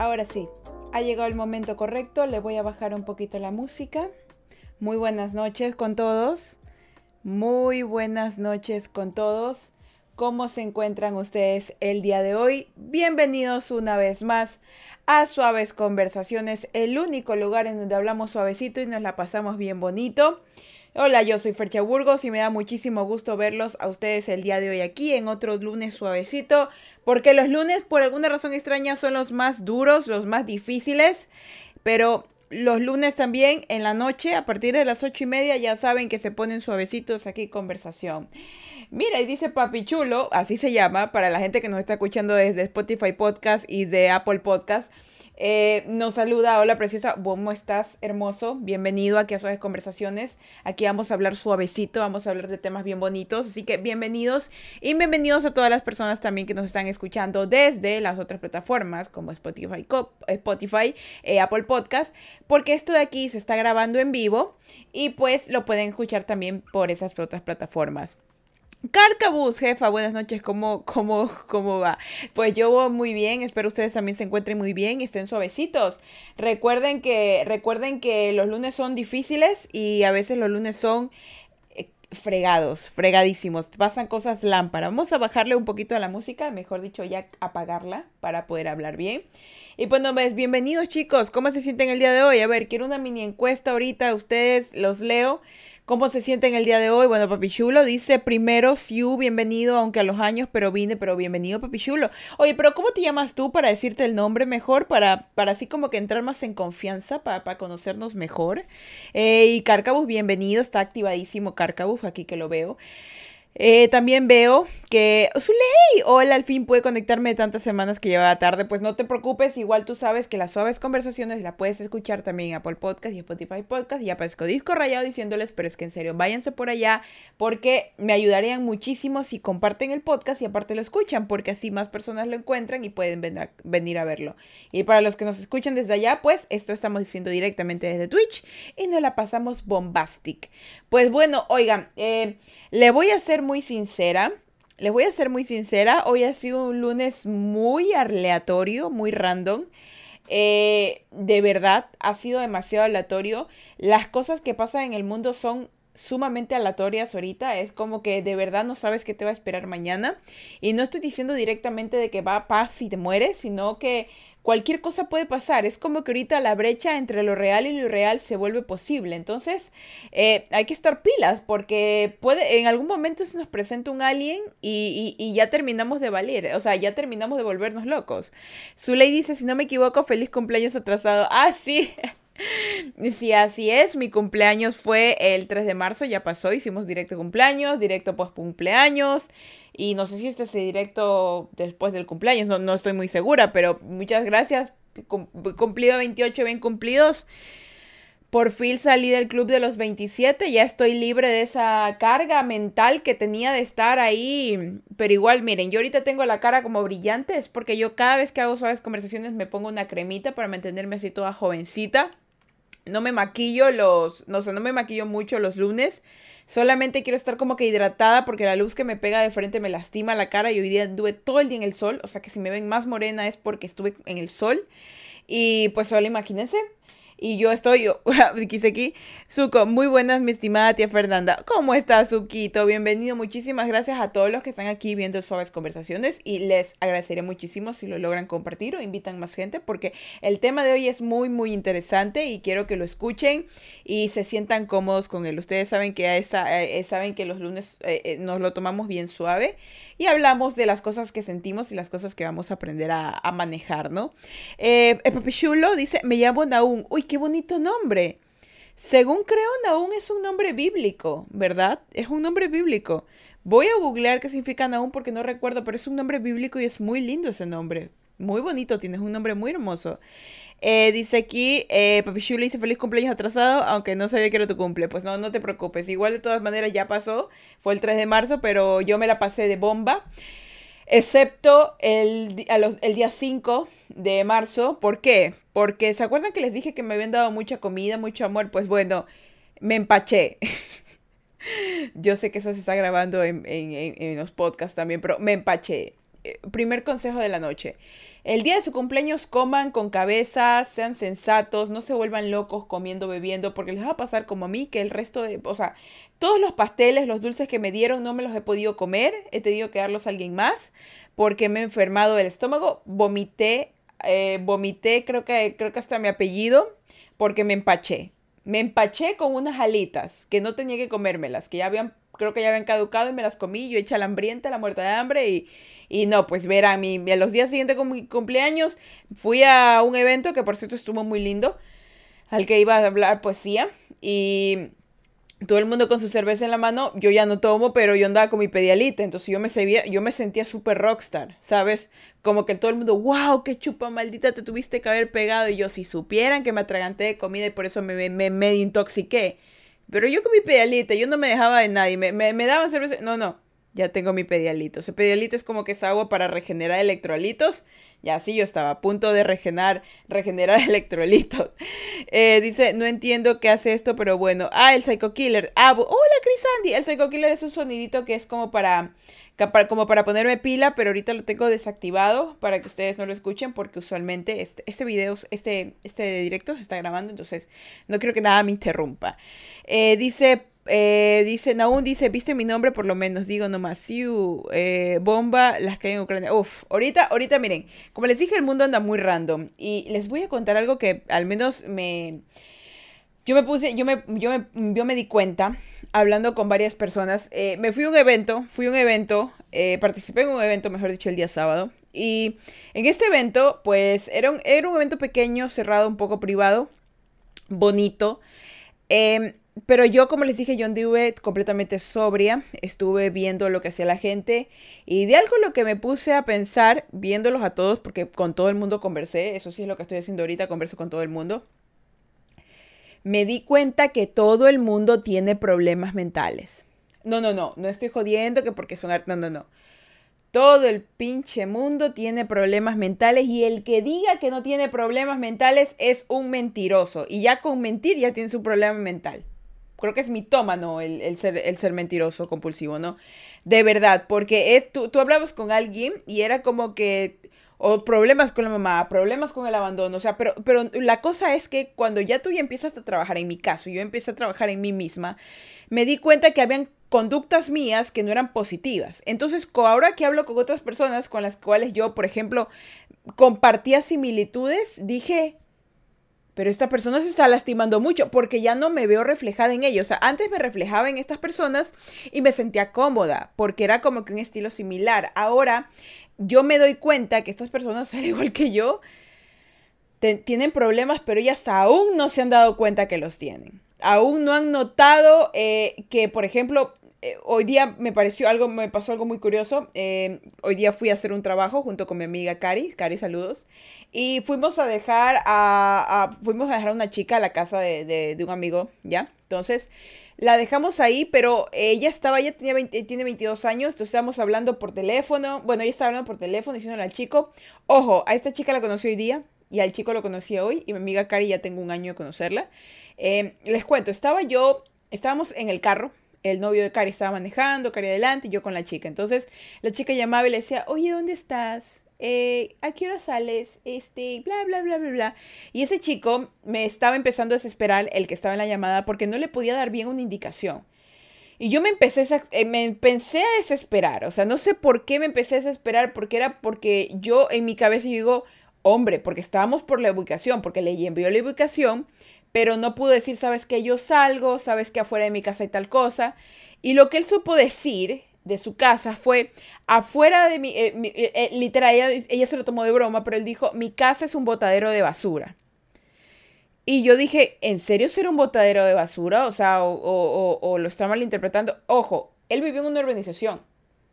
ahora sí, ha llegado el momento correcto, le voy a bajar un poquito la música. Muy buenas noches con todos. Muy buenas noches con todos. ¿Cómo se encuentran ustedes el día de hoy? Bienvenidos una vez más a Suaves Conversaciones, el único lugar en donde hablamos suavecito y nos la pasamos bien bonito. Hola, yo soy Fercha Burgos y me da muchísimo gusto verlos a ustedes el día de hoy aquí en otro lunes suavecito, porque los lunes por alguna razón extraña son los más duros, los más difíciles, pero los lunes también en la noche, a partir de las ocho y media, ya saben que se ponen suavecitos aquí conversación. Mira, y dice Papi Chulo, así se llama, para la gente que nos está escuchando desde Spotify Podcast y de Apple Podcast. Eh, nos saluda, hola preciosa, ¿cómo estás, hermoso? Bienvenido aquí a Suaves Conversaciones. Aquí vamos a hablar suavecito, vamos a hablar de temas bien bonitos, así que bienvenidos y bienvenidos a todas las personas también que nos están escuchando desde las otras plataformas como Spotify, Spotify eh, Apple Podcast, porque esto de aquí se está grabando en vivo y pues lo pueden escuchar también por esas otras plataformas. Carcabus, jefa, buenas noches, ¿Cómo, cómo, ¿cómo va? Pues yo voy muy bien, espero ustedes también se encuentren muy bien y estén suavecitos. Recuerden que, recuerden que los lunes son difíciles y a veces los lunes son eh, fregados, fregadísimos, pasan cosas lámpara. Vamos a bajarle un poquito a la música, mejor dicho, ya apagarla para poder hablar bien. Y pues no ves, bienvenidos chicos, ¿cómo se sienten el día de hoy? A ver, quiero una mini encuesta ahorita, ustedes los leo. ¿Cómo se sienten el día de hoy? Bueno, Papi Chulo dice primero, Siu, bienvenido, aunque a los años, pero vine, pero bienvenido, Papi Chulo. Oye, pero ¿cómo te llamas tú para decirte el nombre mejor? Para, para así como que entrar más en confianza, para, para conocernos mejor. Eh, y Carcabus, bienvenido, está activadísimo Carcabus, aquí que lo veo. Eh, también veo que Zuley, hola, al fin pude conectarme de tantas semanas que llevaba tarde. Pues no te preocupes, igual tú sabes que las suaves conversaciones la puedes escuchar también en Apple Podcast y Spotify Podcast. Y aparezco disco rayado diciéndoles, pero es que en serio, váyanse por allá porque me ayudarían muchísimo si comparten el podcast y aparte lo escuchan, porque así más personas lo encuentran y pueden venir a verlo. Y para los que nos escuchan desde allá, pues esto estamos diciendo directamente desde Twitch y nos la pasamos bombastic. Pues bueno, oigan, eh, le voy a ser muy sincera. Les voy a ser muy sincera. Hoy ha sido un lunes muy aleatorio, muy random. Eh, de verdad, ha sido demasiado aleatorio. Las cosas que pasan en el mundo son sumamente aleatorias ahorita. Es como que de verdad no sabes qué te va a esperar mañana. Y no estoy diciendo directamente de que va a paz y te mueres, sino que cualquier cosa puede pasar. Es como que ahorita la brecha entre lo real y lo irreal se vuelve posible. Entonces, eh, hay que estar pilas porque puede, en algún momento se nos presenta un alien y, y, ya terminamos de valer. O sea, ya terminamos de volvernos locos. Zuley dice, si no me equivoco, feliz cumpleaños atrasado. Ah, sí. Sí, así es, mi cumpleaños fue el 3 de marzo, ya pasó, hicimos directo cumpleaños, directo post cumpleaños, y no sé si este es directo después del cumpleaños, no, no estoy muy segura, pero muchas gracias. Cumplido 28, bien cumplidos. Por fin salí del club de los 27, ya estoy libre de esa carga mental que tenía de estar ahí. Pero igual, miren, yo ahorita tengo la cara como brillante, es porque yo cada vez que hago suaves conversaciones me pongo una cremita para mantenerme así toda jovencita. No me maquillo los, no sé, no me maquillo mucho los lunes. Solamente quiero estar como que hidratada porque la luz que me pega de frente me lastima la cara y hoy día anduve todo el día en el sol. O sea que si me ven más morena es porque estuve en el sol. Y pues solo imagínense, y yo estoy, aquí, Suco, muy buenas, mi estimada tía Fernanda. ¿Cómo estás, Suquito? Bienvenido. Muchísimas gracias a todos los que están aquí viendo Suaves Conversaciones y les agradeceré muchísimo si lo logran compartir o invitan más gente porque el tema de hoy es muy, muy interesante y quiero que lo escuchen y se sientan cómodos con él. Ustedes saben que, a esta, eh, saben que los lunes eh, eh, nos lo tomamos bien suave y hablamos de las cosas que sentimos y las cosas que vamos a aprender a, manejar, ¿no? Eh, Papi Chulo dice, me llamo Naún. Uy, qué bonito nombre. Según creo, Naún es un nombre bíblico, ¿verdad? Es un nombre bíblico. Voy a googlear qué significa Naún porque no recuerdo, pero es un nombre bíblico y es muy lindo ese nombre. Muy bonito, tienes un nombre muy hermoso. Eh, dice aquí, eh, Papi Chulo dice feliz cumpleaños atrasado, aunque no sabía que era tu cumple. Pues no, no te preocupes. Igual de todas maneras ya pasó. Fue el 3 de marzo, pero yo me la pasé de bomba. Excepto el, día 5 de marzo. ¿Por qué? Porque ¿se acuerdan que les dije que me habían dado mucha comida, mucho amor? Pues bueno, me empaché. Yo sé que eso se está grabando en, los podcasts también, pero me empaché. eh, primer consejo de la noche. El día de su cumpleaños coman con cabeza, sean sensatos, no se vuelvan locos comiendo, bebiendo, porque les va a pasar como a mí, que el resto de, o sea, todos los pasteles, los dulces que me dieron no me los he podido comer, he tenido que darlos a alguien más, porque me he enfermado el estómago, vomité, eh, vomité, creo que, creo que hasta mi apellido, porque me empaché. Me empaché con unas alitas que no tenía que comérmelas, que ya habían, creo que ya habían caducado y me las comí, yo hecha la hambrienta, la muerta de hambre y y no, pues ver a mí, a los días siguientes con mi cumpleaños, fui a un evento que por cierto estuvo muy lindo, al que iba a hablar poesía. Y todo el mundo con su cerveza en la mano, yo ya no tomo, pero yo andaba con mi pedialita, entonces yo me, sabía, yo me sentía súper rockstar, ¿sabes? Como que todo el mundo, wow, qué chupa maldita te tuviste que haber pegado, y yo si supieran que me atraganté de comida y por eso me, me, me, intoxiqué. Pero yo con mi pedialita, yo no me dejaba de nadie, me, me, me daban cerveza, no, no, ya tengo mi pedialito. Ese pedialito es como que es agua para regenerar electrolitos. Ya sí, yo estaba a punto de regenerar, regenerar electrolitos. Eh, dice, no entiendo qué hace esto, pero bueno. Ah, el Psycho Killer. Ah, hola Chris El Psycho Killer es un sonidito que es como para, como para ponerme pila, pero ahorita lo tengo desactivado para que ustedes no lo escuchen, porque usualmente este, este video, este, este directo se está grabando, entonces no quiero que nada me interrumpa. Eh, dice eh, dice, Naun dice, viste mi nombre por lo menos, digo nomás, Siu, eh, bomba, las que hay en Ucrania. Uf, ahorita, ahorita miren, como les dije, el mundo anda muy random y les voy a contar algo que al menos me... Yo me puse, yo me, yo me, yo me di cuenta hablando con varias personas. Eh, me fui a un evento, fui a un evento, participé en un evento, mejor dicho, el día sábado. Y en este evento, pues era un, era un evento pequeño, cerrado, un poco privado, bonito. Eh, pero yo, como les dije, yo anduve completamente sobria, estuve viendo lo que hacía la gente y de algo lo que me puse a pensar, viéndolos a todos, porque con todo el mundo conversé, eso sí es lo que estoy haciendo ahorita, converso con todo el mundo, me di cuenta que todo el mundo tiene problemas mentales. No, no, no, no estoy jodiendo que porque son... No, no, no. Todo el pinche mundo tiene problemas mentales y el que diga que no tiene problemas mentales es un mentiroso. Y ya con mentir ya tiene su problema mental creo que es mitómano el, el, ser, el ser mentiroso compulsivo, ¿no? De verdad, porque tú, tú hablabas con alguien y era como que o problemas con la mamá, problemas con el abandono, o sea, pero, pero la cosa es que cuando ya tú ya empiezas a trabajar, en mi caso, yo empecé a trabajar en mí misma, me di cuenta que habían conductas mías que no eran positivas. Entonces, ahora que hablo con otras personas con las cuales yo, por ejemplo, compartía similitudes, dije, pero esta persona se está lastimando mucho porque ya no me veo reflejada en ellos. O sea, antes me reflejaba en estas personas y me sentía cómoda porque era como que un estilo similar. Ahora yo me doy cuenta que estas personas, al igual que yo, tienen problemas, pero ellas aún no se han dado cuenta que los tienen. Aún no han notado eh, que, por ejemplo, eh, hoy día me pareció algo, me pasó algo muy curioso. Eh, hoy día fui a hacer un trabajo junto con mi amiga Cari. Cari, saludos. Y fuimos a dejar a, fuimos a dejar a una chica a la casa de, un amigo, ¿ya? Entonces, la dejamos ahí, pero ella estaba, ella tenía tiene 22 años, entonces estábamos hablando por teléfono. Bueno, ella estaba hablando por teléfono, diciéndole al chico, ojo, a esta chica la conocí hoy día y al chico lo conocí hoy y mi amiga Cari ya tengo un año de conocerla. Eh, les cuento, estaba yo, estábamos en el carro, el novio de Cari estaba manejando, Cari adelante y yo con la chica. Entonces la chica llamaba y le decía, oye, ¿dónde estás? eh, ¿a qué hora sales? Este, bla, bla, bla, bla, bla. Y ese chico me estaba empezando a desesperar, el que estaba en la llamada, porque no le podía dar bien una indicación. Y yo me empecé, a, eh, me empecé a desesperar, o sea, no sé por qué me empecé a desesperar, porque era porque yo en mi cabeza digo, hombre, porque estábamos por la ubicación, porque le envió la ubicación, pero no pudo decir, sabes que yo salgo, sabes que afuera de mi casa hay tal cosa. Y lo que él supo decir de su casa fue afuera de mi, eh, eh, eh, literal, ella, se lo tomó de broma, pero él dijo, mi casa es un botadero de basura. Y yo dije, ¿en serio será un botadero de basura? O sea, o, o lo está malinterpretando. Ojo, él vivió en una urbanización.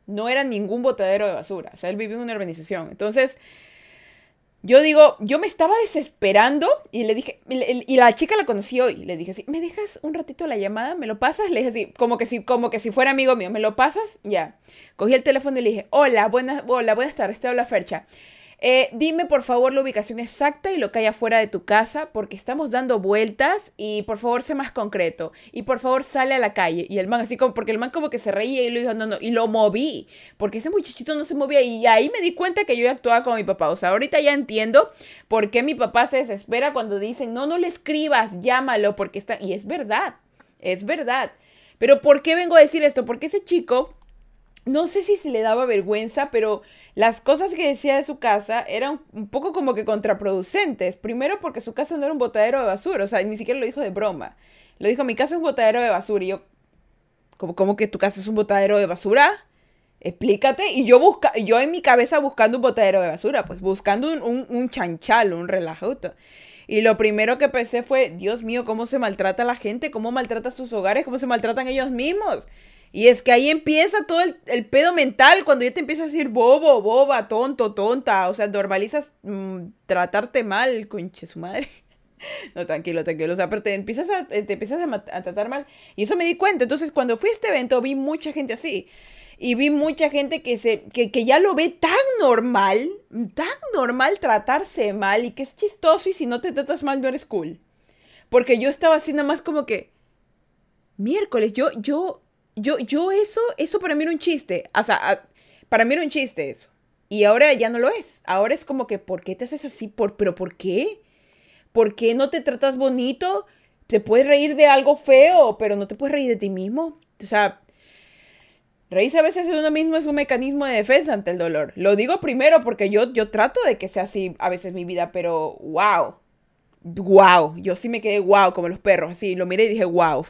No era ningún botadero de basura. O sea, él vivió en una urbanización. Entonces, yo digo, yo me estaba desesperando y le dije, y la chica la conocí hoy, le dije así, ¿me dejas un ratito la llamada? ¿Me lo pasas? Le dije así, como que si, como que si fuera amigo mío, ¿me lo pasas? Ya. Cogí el teléfono y le dije, hola, buenas, hola, buenas tardes, te habla Fercha. Eh, dime por favor la ubicación exacta y lo que hay afuera de tu casa, porque estamos dando vueltas y por favor sé más concreto. Y por favor sale a la calle. Y el man así como, porque el man como que se reía y lo dijo, no, no, y lo moví, porque ese muchachito no se movía. Y ahí me di cuenta que yo actuaba como mi papá. O sea, ahorita ya entiendo por qué mi papá se desespera cuando dicen, no, no le escribas, llámalo, porque está... Y es verdad, es verdad. Pero ¿por qué vengo a decir esto? Porque ese chico no sé si se le daba vergüenza, pero las cosas que decía de su casa eran un poco como que contraproducentes. Primero porque su casa no era un botadero de basura, o sea, ni siquiera lo dijo de broma. Lo dijo, mi casa es un botadero de basura. Y yo, ¿cómo, cómo que tu casa es un botadero de basura? Explícate. Y yo, busca, yo en mi cabeza buscando un botadero de basura, pues buscando un, un, un chanchal, un relajuto. Y lo primero que pensé fue, Dios mío, cómo se maltrata la gente, cómo maltrata sus hogares, cómo se maltratan ellos mismos. Y es que ahí empieza todo el, pedo mental, cuando ya te empiezas a decir bobo, boba, tonto, tonta. O sea, normalizas mm, tratarte mal, conche su madre. No, tranquilo, tranquilo. O sea, pero te empiezas, a, te empiezas a, tratar mal. Y eso me di cuenta. Entonces, cuando fui a este evento, vi mucha gente así. Y vi mucha gente que, se, que, que ya lo ve tan normal, tan normal tratarse mal y que es chistoso y si no te tratas mal no eres cool. Porque yo estaba así nada más como que, miércoles, yo, yo, yo, yo eso, eso para mí era un chiste. O sea, para mí era un chiste eso. Y ahora ya no lo es. Ahora es como que, ¿por qué te haces así? ¿Por, ¿Pero por qué? ¿Por qué no te tratas bonito? Te puedes reír de algo feo, pero no te puedes reír de ti mismo. O sea, reírse a veces de uno mismo es un mecanismo de defensa ante el dolor. Lo digo primero porque yo, yo trato de que sea así a veces mi vida, pero wow. Wow. Yo sí me quedé wow, como los perros. Así, lo miré y dije wow.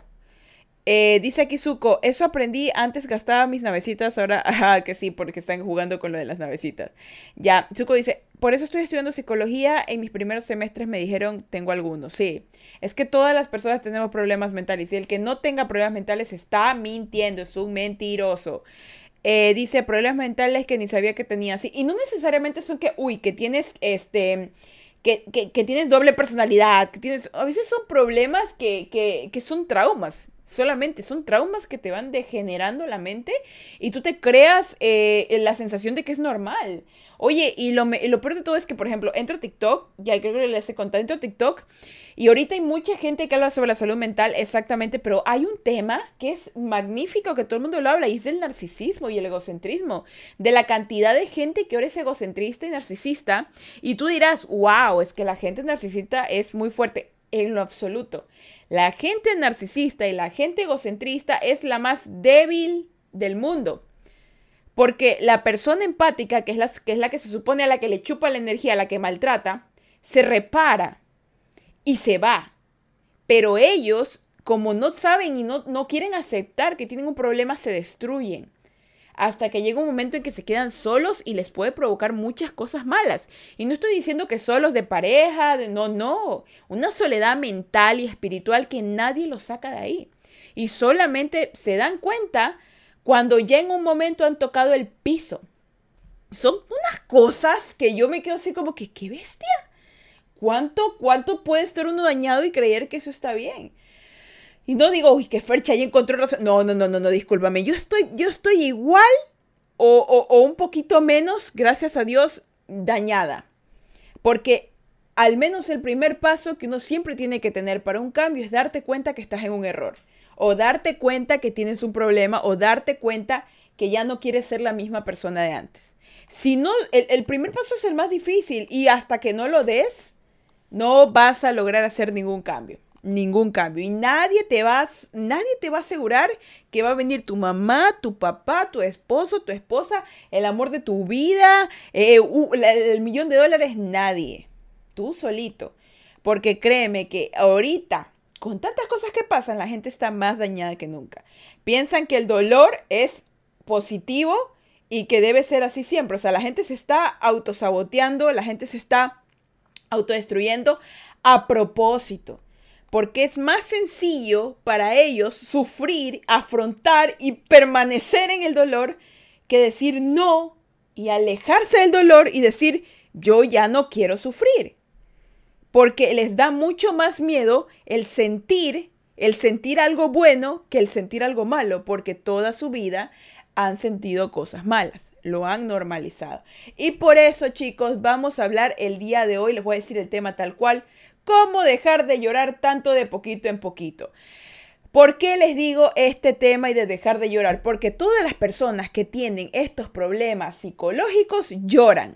Eh, dice aquí Zuko, eso aprendí, antes gastaba mis navecitas, ahora, que sí, porque están jugando con lo de las navecitas. Ya, Zuko dice, por eso estoy estudiando psicología, en mis primeros semestres me dijeron, tengo algunos, sí. Es que todas las personas tenemos problemas mentales y el que no tenga problemas mentales está mintiendo, es un mentiroso. Eh, dice, problemas mentales que ni sabía que tenía así. Y no necesariamente son que, uy, que tienes este... Que, que, tienes doble personalidad, que tienes, a veces son problemas que, que son traumas, Solamente son traumas que te van degenerando la mente y tú te creas eh, la sensación de que es normal. Oye, y lo, lo, peor de todo es que, por ejemplo, entro a TikTok, ya creo que les he contado, entro a TikTok y ahorita hay mucha gente que habla sobre la salud mental, exactamente, pero hay un tema que es magnífico, que todo el mundo lo habla, y es del narcisismo y el egocentrismo, de la cantidad de gente que ahora es egocentrista y narcisista, y tú dirás, wow, es que la gente narcisista es muy fuerte en lo absoluto. La gente narcisista y la gente egocentrista es la más débil del mundo. Porque la persona empática, que es la, que es la que se supone a la que le chupa la energía, a la que maltrata, se repara y se va. Pero ellos, como no saben y no, no quieren aceptar que tienen un problema, se destruyen hasta que llega un momento en que se quedan solos y les puede provocar muchas cosas malas. Y no estoy diciendo que solos de pareja, de, no, no, una soledad mental y espiritual que nadie los saca de ahí. Y solamente se dan cuenta cuando ya en un momento han tocado el piso. Son unas cosas que yo me quedo así como que, qué bestia. ¿Cuánto, cuánto puede estar uno dañado y creer que eso está bien? Y no digo, uy, que Fercha ahí encontró razón. No, no, no, no, no, discúlpame. Yo estoy, yo estoy igual o, o un poquito menos, gracias a Dios, dañada. Porque al menos el primer paso que uno siempre tiene que tener para un cambio es darte cuenta que estás en un error. O darte cuenta que tienes un problema. O darte cuenta que ya no quieres ser la misma persona de antes. Si no, el, el primer paso es el más difícil. Y hasta que no lo des, no vas a lograr hacer ningún cambio ningún cambio. Y nadie te va, nadie te va a asegurar que va a venir tu mamá, tu papá, tu esposo, tu esposa, el amor de tu vida, eh, el millón de dólares, nadie. Tú solito. Porque créeme que ahorita, con tantas cosas que pasan, la gente está más dañada que nunca. Piensan que el dolor es positivo y que debe ser así siempre. O sea, la gente se está autosaboteando, la gente se está autodestruyendo a propósito porque es más sencillo para ellos sufrir, afrontar y permanecer en el dolor que decir no y alejarse del dolor y decir yo ya no quiero sufrir. Porque les da mucho más miedo el sentir, el sentir algo bueno que el sentir algo malo, porque toda su vida han sentido cosas malas, lo han normalizado. Y por eso, chicos, vamos a hablar el día de hoy, les voy a decir el tema tal cual, cómo dejar de llorar tanto de poquito en poquito. ¿Por qué les digo este tema y de dejar de llorar? Porque todas las personas que tienen estos problemas psicológicos lloran.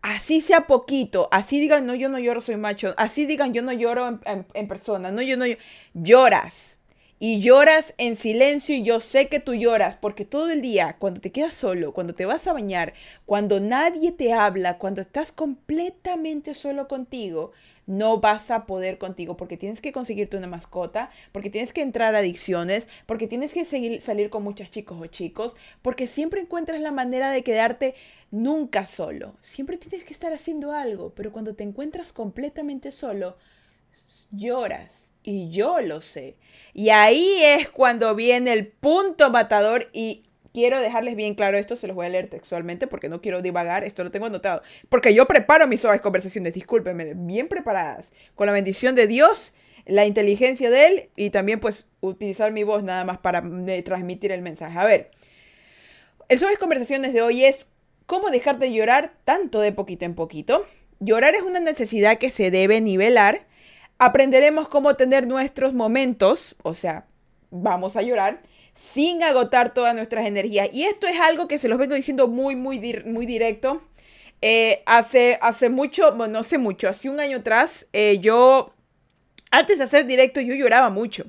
Así sea poquito, así digan, no, yo no lloro, soy macho, así digan, yo no lloro en, persona, no, yo no lloras. Y lloras en silencio y yo sé que tú lloras porque todo el día, cuando te quedas solo, cuando te vas a bañar, cuando nadie te habla, cuando estás completamente solo contigo, no vas a poder contigo porque tienes que conseguirte una mascota, porque tienes que entrar a adicciones, porque tienes que seguir, salir con muchos chicos o chicos, porque siempre encuentras la manera de quedarte nunca solo. Siempre tienes que estar haciendo algo, pero cuando te encuentras completamente solo, lloras. Y yo lo sé. Y ahí es cuando viene el punto matador y quiero dejarles bien claro esto, se los voy a leer textualmente porque no quiero divagar, esto lo tengo anotado. Porque yo preparo mis suaves conversaciones, discúlpenme, bien preparadas, con la bendición de Dios, la inteligencia de Él y también pues utilizar mi voz nada más para eh, transmitir el mensaje. A ver, el suaves conversaciones de hoy es cómo dejar de llorar tanto de poquito en poquito. Llorar es una necesidad que se debe nivelar. Aprenderemos cómo tener nuestros momentos, o sea, vamos a llorar sin agotar todas nuestras energías. Y esto es algo que se los vengo diciendo muy, muy, muy directo. Eh, hace, hace mucho, bueno, no sé mucho, hace un año atrás, eh, yo, antes de hacer directo, yo lloraba mucho.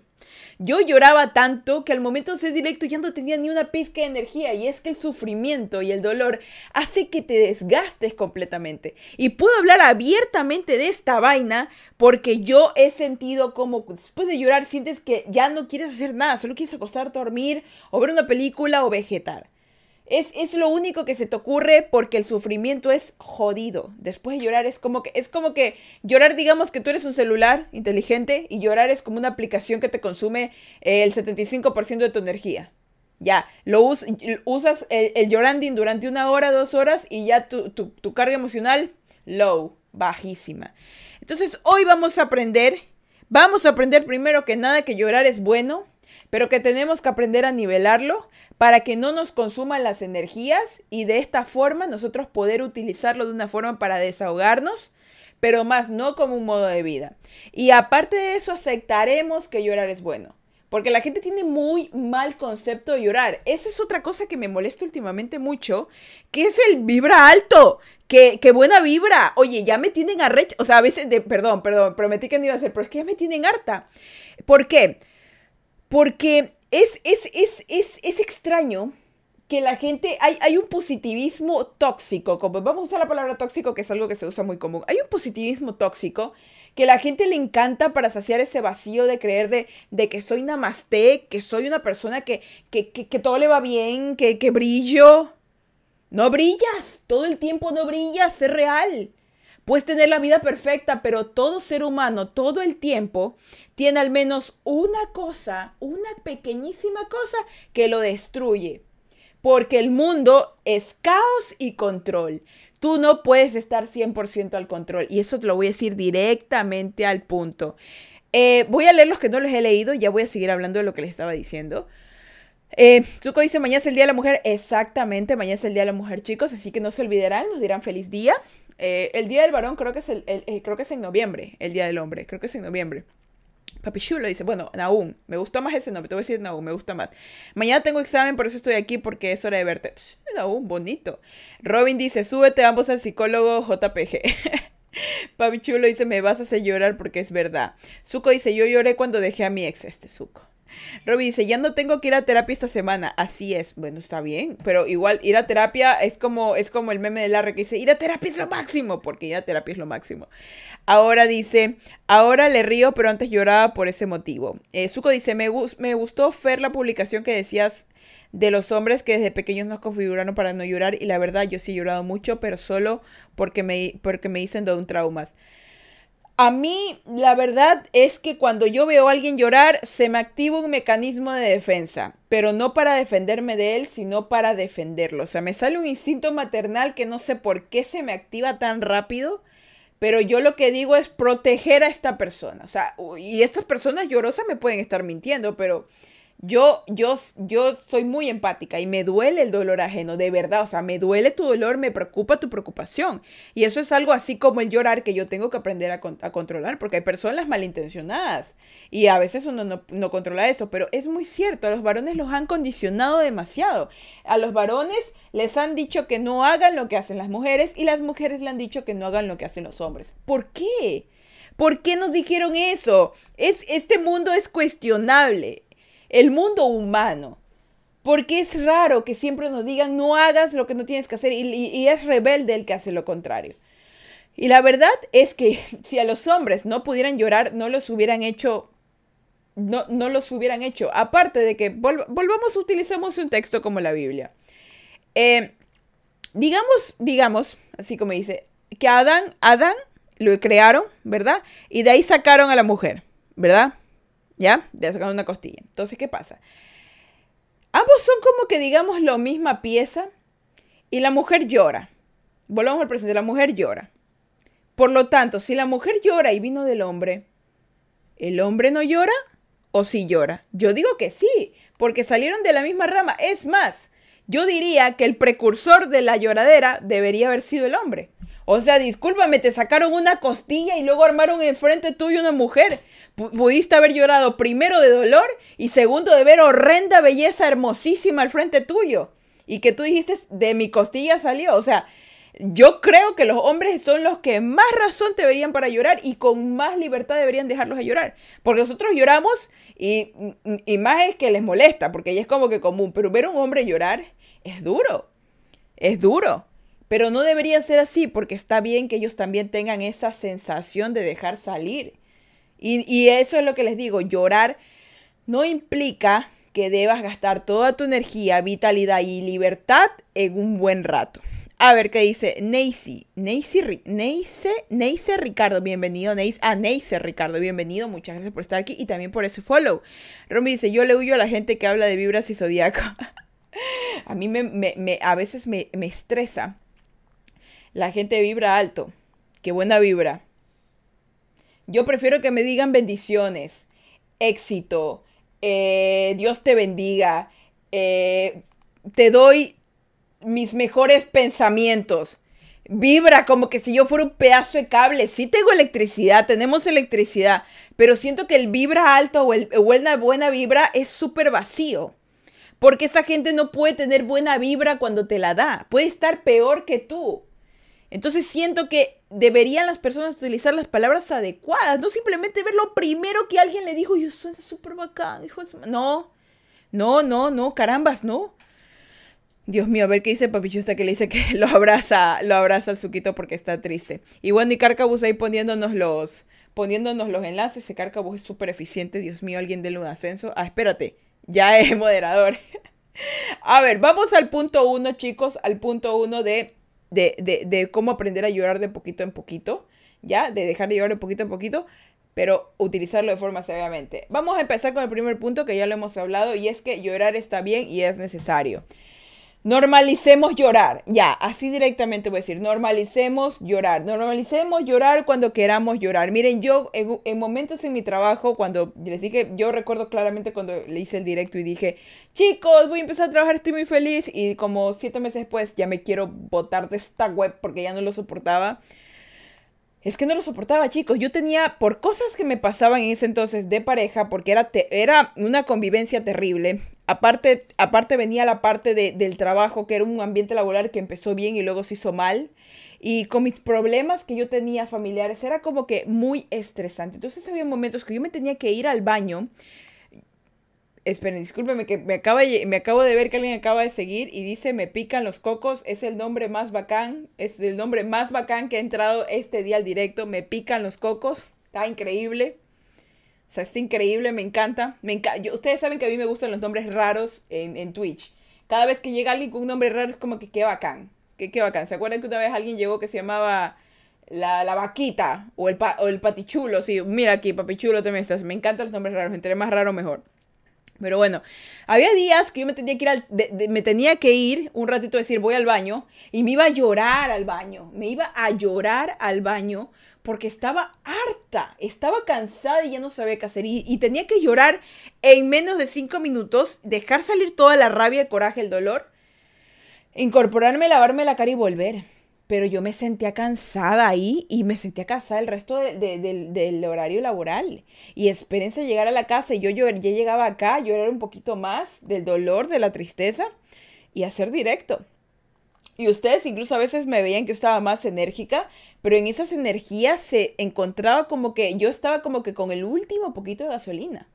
Yo lloraba tanto que al momento de ser directo ya no tenía ni una pizca de energía y es que el sufrimiento y el dolor hace que te desgastes completamente. Y puedo hablar abiertamente de esta vaina porque yo he sentido como después de llorar sientes que ya no quieres hacer nada, solo quieres acostarte, dormir o ver una película o vegetar. Es, lo único que se te ocurre porque el sufrimiento es jodido. Después de llorar es como que es como que llorar digamos que tú eres un celular inteligente y llorar es como una aplicación que te consume eh, el 75% de tu energía. Ya, lo usas el, el, durante una hora, dos horas y ya tu, tu carga emocional low, bajísima. Entonces hoy vamos a aprender, vamos a aprender primero que nada que llorar es bueno pero que tenemos que aprender a nivelarlo para que no nos consuman las energías y de esta forma nosotros poder utilizarlo de una forma para desahogarnos, pero más no como un modo de vida. Y aparte de eso, aceptaremos que llorar es bueno. Porque la gente tiene muy mal concepto de llorar. Eso es otra cosa que me molesta últimamente mucho, que es el vibra alto. Que, buena vibra. Oye, ya me tienen arrecho. O sea, a veces, de, perdón, perdón, prometí que no iba a hacer, pero es que ya me tienen harta. ¿Por qué? Porque es, es, es, extraño que la gente, hay, hay, un positivismo tóxico, como vamos a usar la palabra tóxico, que es algo que se usa muy común, hay un positivismo tóxico que la gente le encanta para saciar ese vacío de creer de, de que soy namaste, que soy una persona que, que, que, todo le va bien, que, que brillo. No brillas, todo el tiempo no brillas, es real. Puedes tener la vida perfecta, pero todo ser humano, todo el tiempo, tiene al menos una cosa, una pequeñísima cosa que lo destruye. Porque el mundo es caos y control. Tú no puedes estar 100% al control. Y eso te lo voy a decir directamente al punto. Eh, voy a leer los que no los he leído. Ya voy a seguir hablando de lo que les estaba diciendo. Eh, Zuko dice, mañana es el Día de la Mujer. Exactamente, mañana es el Día de la Mujer, chicos. Así que no se olvidarán, nos dirán feliz día. Eh, el Día del Varón creo que, es el, eh, creo que es en noviembre, el Día del Hombre, creo que es en noviembre. Papi Chulo dice, bueno, Naum, me gusta más ese nombre, te voy a decir Naum, me gusta más. Mañana tengo examen, por eso estoy aquí, porque es hora de verte. Psh, bonito. Robin dice, súbete ambos al psicólogo JPG. Papi Chulo dice, me vas a hacer llorar porque es verdad. Zuko dice, yo lloré cuando dejé a mi ex, este Zuko. Robbie dice, ya no tengo que ir a terapia esta semana. Así es. Bueno, está bien. Pero igual ir a terapia es como, es como el meme de Larry que dice, ir a terapia es lo máximo. Porque ir a terapia es lo máximo. Ahora dice, ahora le río, pero antes lloraba por ese motivo. Eh, Zuko dice, me, gustó ver la publicación que decías de los hombres que desde pequeños nos configuraron para no llorar. Y la verdad, yo sí he llorado mucho, pero solo porque me, porque me dicen de un traumas. A mí, la verdad es que cuando yo veo a alguien llorar, se me activa un mecanismo de defensa, pero no para defenderme de él, sino para defenderlo. O sea, me sale un instinto maternal que no sé por qué se me activa tan rápido, pero yo lo que digo es proteger a esta persona. O sea, y estas personas llorosas me pueden estar mintiendo, pero Yo, yo, yo soy muy empática y me duele el dolor ajeno, de verdad. O sea, me duele tu dolor, me preocupa tu preocupación. Y eso es algo así como el llorar que yo tengo que aprender a, controlar, porque hay personas malintencionadas y a veces uno no, no, controla eso. Pero es muy cierto, a los varones los han condicionado demasiado. A los varones les han dicho que no hagan lo que hacen las mujeres y las mujeres le han dicho que no hagan lo que hacen los hombres. ¿Por qué? ¿Por qué nos dijeron eso? Es, este mundo es cuestionable el mundo humano. Porque es raro que siempre nos digan no hagas lo que no tienes que hacer y, es rebelde el que hace lo contrario. Y la verdad es que si a los hombres no pudieran llorar, no los hubieran hecho, no, no los hubieran hecho. Aparte de que volvamos, utilizamos un texto como la Biblia. Eh, digamos, digamos, así como dice, que Adán, Adán lo crearon, ¿verdad? Y de ahí sacaron a la mujer, ¿verdad? ¿Ya? De sacar una costilla. Entonces, ¿qué pasa? Ambos son como que digamos la misma pieza y la mujer llora. Volvamos al presente, la mujer llora. Por lo tanto, si la mujer llora y vino del hombre, ¿el hombre no llora o sí llora? Yo digo que sí, porque salieron de la misma rama. Es más, yo diría que el precursor de la lloradera debería haber sido el hombre. O sea, discúlpame, te sacaron una costilla y luego armaron enfrente tuyo una mujer. pudiste haber llorado primero de dolor y segundo de ver horrenda belleza hermosísima al frente tuyo. Y que tú dijiste, de mi costilla salió. O sea, yo creo que los hombres son los que más razón te verían para llorar y con más libertad deberían dejarlos a llorar. Porque nosotros lloramos y, y más es que les molesta, porque ya es como que común. Pero ver a un hombre llorar es duro. Es duro. Pero no debería ser así porque está bien que ellos también tengan esa sensación de dejar salir. Y, eso es lo que les digo, llorar no implica que debas gastar toda tu energía, vitalidad y libertad en un buen rato. A ver qué dice Neisy. Neisy, Neise, Ricardo, bienvenido. Ah, Neise Ricardo, bienvenido. Muchas gracias por estar aquí y también por ese follow. Romy dice, yo le huyo a la gente que habla de vibras y zodiaco. a mí me, a veces me, me estresa la gente vibra alto. Qué buena vibra. Yo prefiero que me digan bendiciones, éxito, eh, Dios te bendiga, eh, te doy mis mejores pensamientos. Vibra como que si yo fuera un pedazo de cable. Sí tengo electricidad, tenemos electricidad, pero siento que el vibra alto o, el, una buena vibra es súper vacío. Porque esa gente no puede tener buena vibra cuando te la da. Puede estar peor que tú. Entonces siento que deberían las personas utilizar las palabras adecuadas, no simplemente ver lo primero que alguien le dijo, yo soy súper bacán, hijo No, no, no, no, carambas, no. Dios mío, a ver qué dice Papichusta que le dice que lo abraza, lo abraza al suquito porque está triste. Y bueno, y Carcabus ahí poniéndonos los, poniéndonos los enlaces. Ese Carcabus es súper eficiente. Dios mío, alguien déle un ascenso. Ah, espérate, ya es moderador. a ver, vamos al punto uno, chicos, al punto uno de de, cómo aprender a llorar de poquito en poquito, ¿ya? De dejar de llorar de poquito en poquito, pero utilizarlo de forma sabiamente. Vamos a empezar con el primer punto que ya lo hemos hablado y es que llorar está bien y es necesario. Normalicemos llorar, ya, así directamente voy a decir, normalicemos llorar, normalicemos llorar cuando queramos llorar. Miren, yo en, momentos en mi trabajo, cuando les dije, yo recuerdo claramente cuando le hice el directo y dije, chicos, voy a empezar a trabajar, estoy muy feliz y como siete meses después ya me quiero botar de esta web porque ya no lo soportaba. Es que no lo soportaba, chicos. Yo tenía, por cosas que me pasaban en ese entonces de pareja, porque era, era una convivencia terrible. Aparte, aparte venía la parte del trabajo, que era un ambiente laboral que empezó bien y luego se hizo mal. Y con mis problemas que yo tenía familiares, era como que muy estresante. Entonces había momentos que yo me tenía que ir al baño Esperen, discúlpeme que me, acaba, me acabo de ver que alguien acaba de seguir y dice me pican los cocos, es el nombre más bacán, es el nombre más bacán que ha entrado este día al directo, me pican los cocos, está increíble. O sea, está increíble, me encanta. Me ustedes saben que a mí me gustan los nombres raros en, Twitch. Cada vez que llega alguien con un nombre raro es como que qué bacán. Que qué bacán. ¿Se acuerdan que una vez alguien llegó que se llamaba la, la vaquita o el, o el patichulo? Sí, mira aquí, papichulo también estás. Me encantan los nombres raros. Entre más raro, mejor. Pero bueno, había días que yo me tenía que ir, me tenía que ir un ratito a decir voy al baño y me iba a llorar al baño, me iba a llorar al baño porque estaba harta, estaba cansada y ya no sabía qué hacer. Y tenía que llorar en menos de cinco minutos, dejar salir toda la rabia, el coraje, el dolor, incorporarme, lavarme la cara y volver pero yo me sentía cansada ahí y me sentía cansada el resto del horario laboral. Y espérense llegar a la casa y yo, yo ya llegaba acá, llorar un poquito más del dolor, de la tristeza y hacer directo. Y ustedes incluso a veces me veían que yo estaba más enérgica, pero en esas energías se encontraba como que yo estaba como que con el último poquito de gasolina.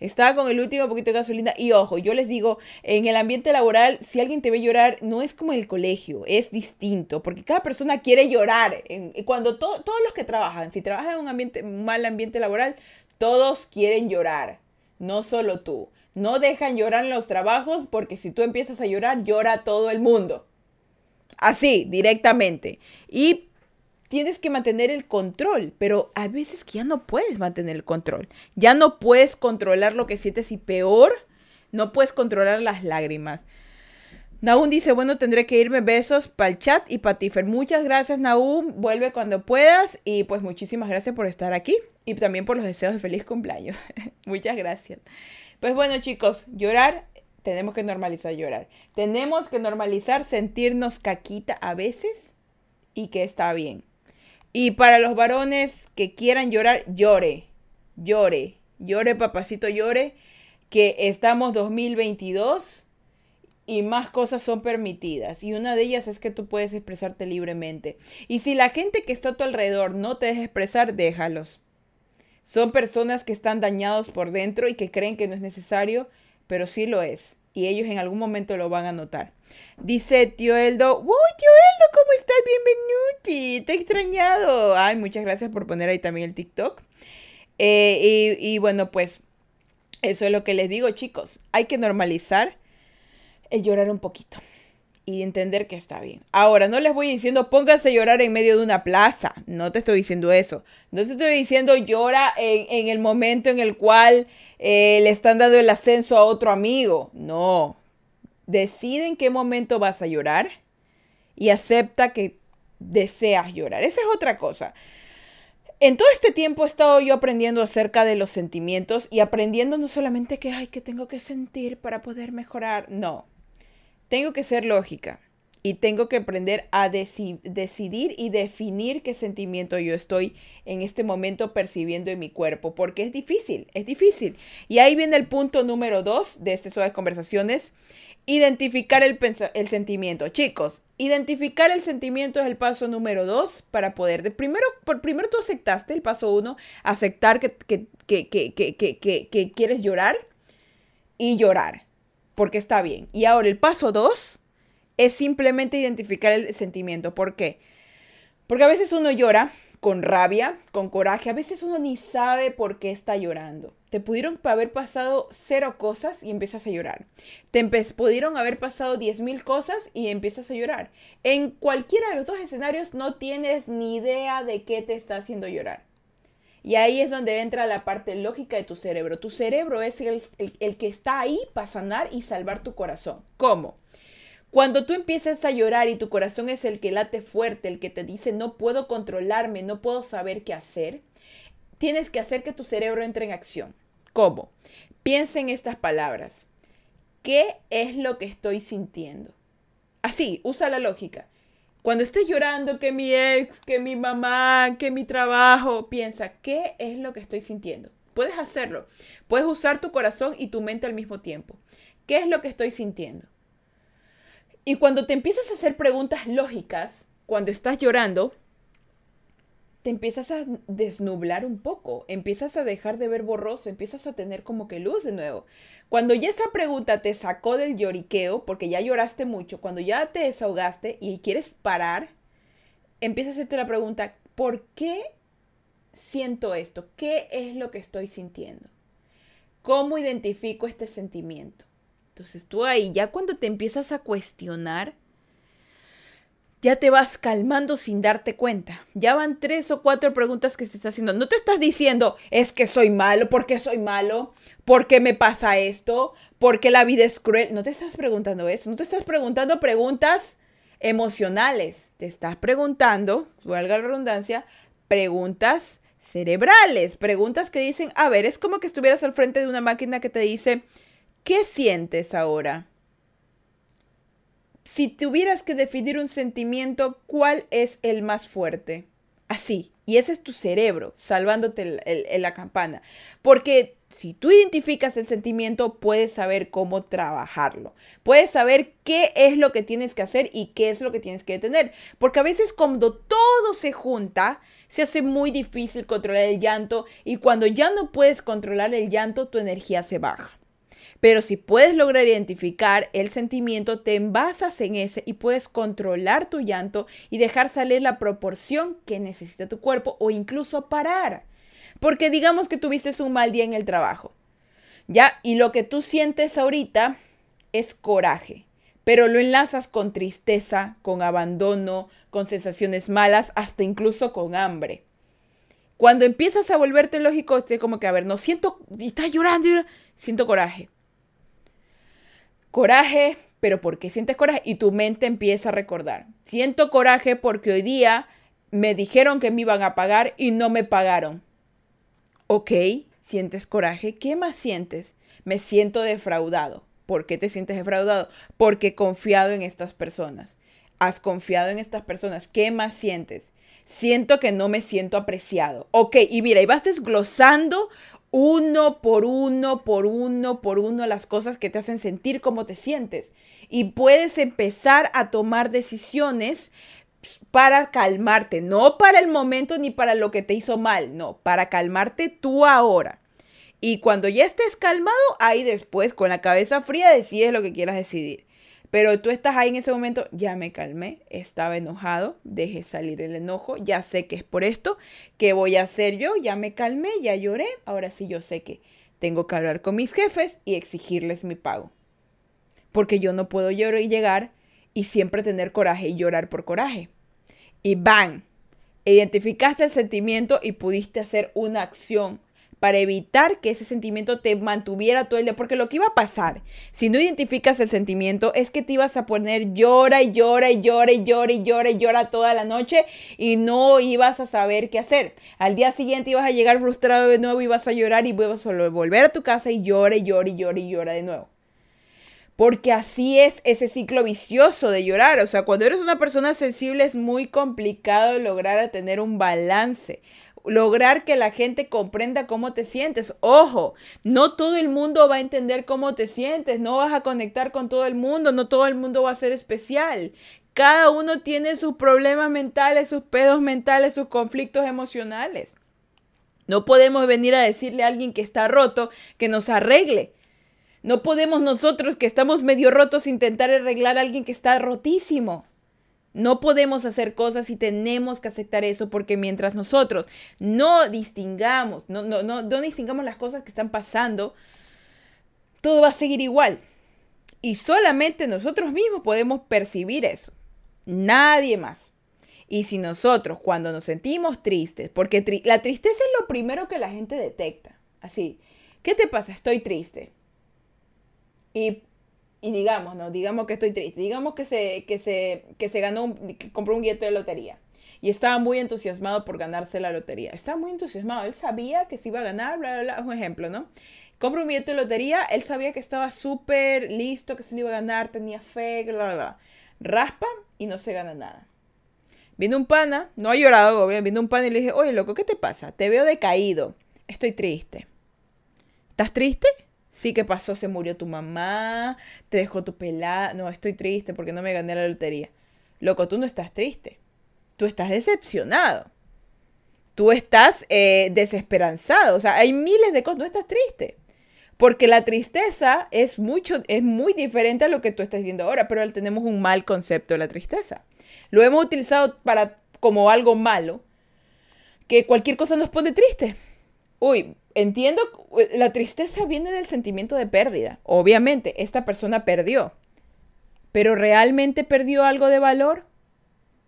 Estaba con el último poquito de gasolina y ojo, yo les digo, en el ambiente laboral, si alguien te ve llorar, no es como en el colegio, es distinto, porque cada persona quiere llorar. cuando todos los que trabajan, si trabajan en un, ambiente, mal ambiente laboral, todos quieren llorar, no solo tú. No dejan llorar en los trabajos porque si tú empiezas a llorar, llora todo el mundo. Así, directamente. Y tienes que mantener el control, pero a veces que ya no puedes mantener el control. Ya no puedes controlar lo que sientes y peor, no puedes controlar las lágrimas. Naum dice, bueno, tendré que irme. Besos para el chat y para Tifer. Muchas gracias, Naum. Vuelve cuando puedas. Y pues muchísimas gracias por estar aquí. Y también por los deseos de feliz cumpleaños. Muchas gracias. Pues bueno, chicos, llorar, tenemos que normalizar llorar. Tenemos que normalizar sentirnos caquita a veces y que está bien. Y para los varones que quieran llorar, llore, llore, llore, papacito, llore, que estamos 2022 y más cosas son permitidas. Y una de ellas es que tú puedes expresarte libremente. Y si la gente que está a tu alrededor no te deja expresar, déjalos. Son personas que están dañados por dentro y que creen que no es necesario, pero sí lo es y ellos en algún momento lo van a notar. Dice tío Eldo, ¡Uy, tío Eldo, ¿cómo? Te he extrañado. Ay, muchas gracias por poner ahí también el TikTok. Eh, y, y bueno, pues eso es lo que les digo, chicos. Hay que normalizar el llorar un poquito y entender que está bien. Ahora, no les voy diciendo pónganse a llorar en medio de una plaza. No te estoy diciendo eso. No te estoy diciendo llora en, el momento en el cual eh, le están dando el ascenso a otro amigo. No. Decide en qué momento vas a llorar y acepta que deseas llorar. Esa es otra cosa. En todo este tiempo he estado yo aprendiendo acerca de los sentimientos y aprendiendo no solamente que, ay, que tengo que sentir para poder mejorar. No tengo que ser lógica y tengo que aprender a decidir y definir qué sentimiento yo estoy en este momento percibiendo en mi cuerpo, porque es difícil, es difícil. Y ahí viene el punto número dos de estas suaves conversaciones, identificar el, sentimiento. Chicos, identificar el sentimiento es el paso número dos para poder, de primero, por primero tú aceptaste el paso uno, aceptar que, que quieres llorar y llorar porque está bien. Y ahora el paso dos es simplemente identificar el sentimiento. ¿Por qué? Porque a veces uno llora con rabia, con coraje, a veces uno ni sabe por qué está llorando. Te pudieron haber pasado cero cosas y empiezas a llorar. Te pudieron haber pasado diez mil cosas y empiezas a llorar. En cualquiera de los dos escenarios no tienes ni idea de qué te está haciendo llorar. Y ahí es donde entra la parte lógica de tu cerebro. Tu cerebro es el, que está ahí para sanar y salvar tu corazón. ¿Cómo? Cuando tú empiezas a llorar y tu corazón es el que late fuerte, el que te dice no puedo controlarme, no puedo saber qué hacer, tienes que hacer que tu cerebro entre en acción. ¿Cómo? Piensa en estas palabras. ¿Qué es lo que estoy sintiendo? Así, usa la lógica. Cuando estés llorando que mi ex, que mi mamá, que mi trabajo, piensa, ¿qué es lo que estoy sintiendo? Puedes hacerlo. Puedes usar tu corazón y tu mente al mismo tiempo. ¿Qué es lo que estoy sintiendo? Y cuando te empiezas a hacer preguntas lógicas, cuando estás llorando, te empiezas a desnublar un poco, empiezas a dejar de ver borroso, empiezas a tener como que luz de nuevo. Cuando ya esa pregunta te sacó del lloriqueo, porque ya lloraste mucho, cuando ya te desahogaste y quieres parar, empiezas a hacerte la pregunta, ¿por qué siento esto? ¿Qué es lo que estoy sintiendo? ¿Cómo identifico este sentimiento? Entonces tú ahí, ya cuando te empiezas a cuestionar, ya te vas calmando sin darte cuenta. Ya van tres o cuatro preguntas que se está haciendo. No te estás diciendo, es que soy malo, ¿por qué soy malo? ¿Por qué me pasa esto? ¿Por qué la vida es cruel? No te estás preguntando eso, no te estás preguntando preguntas emocionales, te estás preguntando, valga la redundancia, preguntas cerebrales, preguntas que dicen, a ver, es como que estuvieras al frente de una máquina que te dice, ¿qué sientes ahora? Si tuvieras que definir un sentimiento, ¿cuál es el más fuerte? Así. Y ese es tu cerebro salvándote en la campana. Porque si tú identificas el sentimiento, puedes saber cómo trabajarlo. Puedes saber qué es lo que tienes que hacer y qué es lo que tienes que detener. Porque a veces cuando todo se junta, se hace muy difícil controlar el llanto y cuando ya no puedes controlar el llanto, tu energía se baja. Pero si puedes lograr identificar el sentimiento, te envasas en ese y puedes controlar tu llanto y dejar salir la proporción que necesita tu cuerpo o incluso parar. Porque digamos que tuviste un mal día en el trabajo. Ya, y lo que tú sientes ahorita es coraje, pero lo enlazas con tristeza, con abandono, con sensaciones malas, hasta incluso con hambre. Cuando empiezas a volverte lógico, es como que, a ver, no siento, estás llorando, siento coraje coraje, pero ¿por qué sientes coraje? Y tu mente empieza a recordar. Siento coraje porque hoy día me dijeron que me iban a pagar y no me pagaron. Ok, sientes coraje. ¿Qué más sientes? Me siento defraudado. ¿Por qué te sientes defraudado? Porque he confiado en estas personas. Has confiado en estas personas. ¿Qué más sientes? Siento que no me siento apreciado. Ok, y mira, y vas desglosando uno por uno, por uno, por uno las cosas que te hacen sentir cómo te sientes. Y puedes empezar a tomar decisiones para calmarte, no para el momento ni para lo que te hizo mal, no, para calmarte tú ahora. Y cuando ya estés calmado, ahí después, con la cabeza fría, decides lo que quieras decidir. Pero tú estás ahí en ese momento, ya me calmé, estaba enojado, dejé salir el enojo, ya sé que es por esto, ¿qué voy a hacer yo? Ya me calmé, ya lloré, ahora sí yo sé que tengo que hablar con mis jefes y exigirles mi pago. Porque yo no puedo llorar y llegar y siempre tener coraje y llorar por coraje. Y ¡bang! Identificaste el sentimiento y pudiste hacer una acción para evitar que ese sentimiento te mantuviera todo el día. Porque lo que iba a pasar, si no identificas el sentimiento, es que te ibas a poner llora y llora y llora y llora y llora y llora toda la noche y no ibas a saber qué hacer. Al día siguiente ibas a llegar frustrado de nuevo, ibas a llorar y ibas a volver a tu casa y llora y llora y llora y llora de nuevo. Porque así es ese ciclo vicioso de llorar. O sea, cuando eres una persona sensible es muy complicado lograr tener un balance lograr que la gente comprenda cómo te sientes. Ojo, no todo el mundo va a entender cómo te sientes, no vas a conectar con todo el mundo, no todo el mundo va a ser especial. Cada uno tiene sus problemas mentales, sus pedos mentales, sus conflictos emocionales. No podemos venir a decirle a alguien que está roto que nos arregle. No podemos nosotros que estamos medio rotos intentar arreglar a alguien que está rotísimo. No podemos hacer cosas y tenemos que aceptar eso porque mientras nosotros no distingamos, no, no, no, no distingamos las cosas que están pasando, todo va a seguir igual. Y solamente nosotros mismos podemos percibir eso. Nadie más. Y si nosotros cuando nos sentimos tristes, porque la tristeza es lo primero que la gente detecta. Así, ¿qué te pasa? Estoy triste. Y y digamos, ¿no? Digamos que estoy triste. Digamos que se, que se, que se ganó, un, compró un billete de lotería. Y estaba muy entusiasmado por ganarse la lotería. Estaba muy entusiasmado. Él sabía que se iba a ganar, bla, bla, bla. Un ejemplo, ¿no? Compra un billete de lotería. Él sabía que estaba súper listo, que se iba a ganar, tenía fe, bla, bla, bla. Raspa y no se gana nada. Vino un pana, no ha llorado, vino un pana y le dije, oye, loco, ¿qué te pasa? Te veo decaído. Estoy triste. ¿Estás triste? Sí, ¿qué pasó? Se murió tu mamá, te dejó tu pelada. No, estoy triste porque no me gané la lotería. Loco, tú no estás triste. Tú estás decepcionado. Tú estás eh, desesperanzado. O sea, hay miles de cosas. No estás triste. Porque la tristeza es mucho, es muy diferente a lo que tú estás diciendo ahora, pero tenemos un mal concepto de la tristeza. Lo hemos utilizado para como algo malo, que cualquier cosa nos pone triste. Uy, entiendo, la tristeza viene del sentimiento de pérdida. Obviamente, esta persona perdió. Pero ¿realmente perdió algo de valor?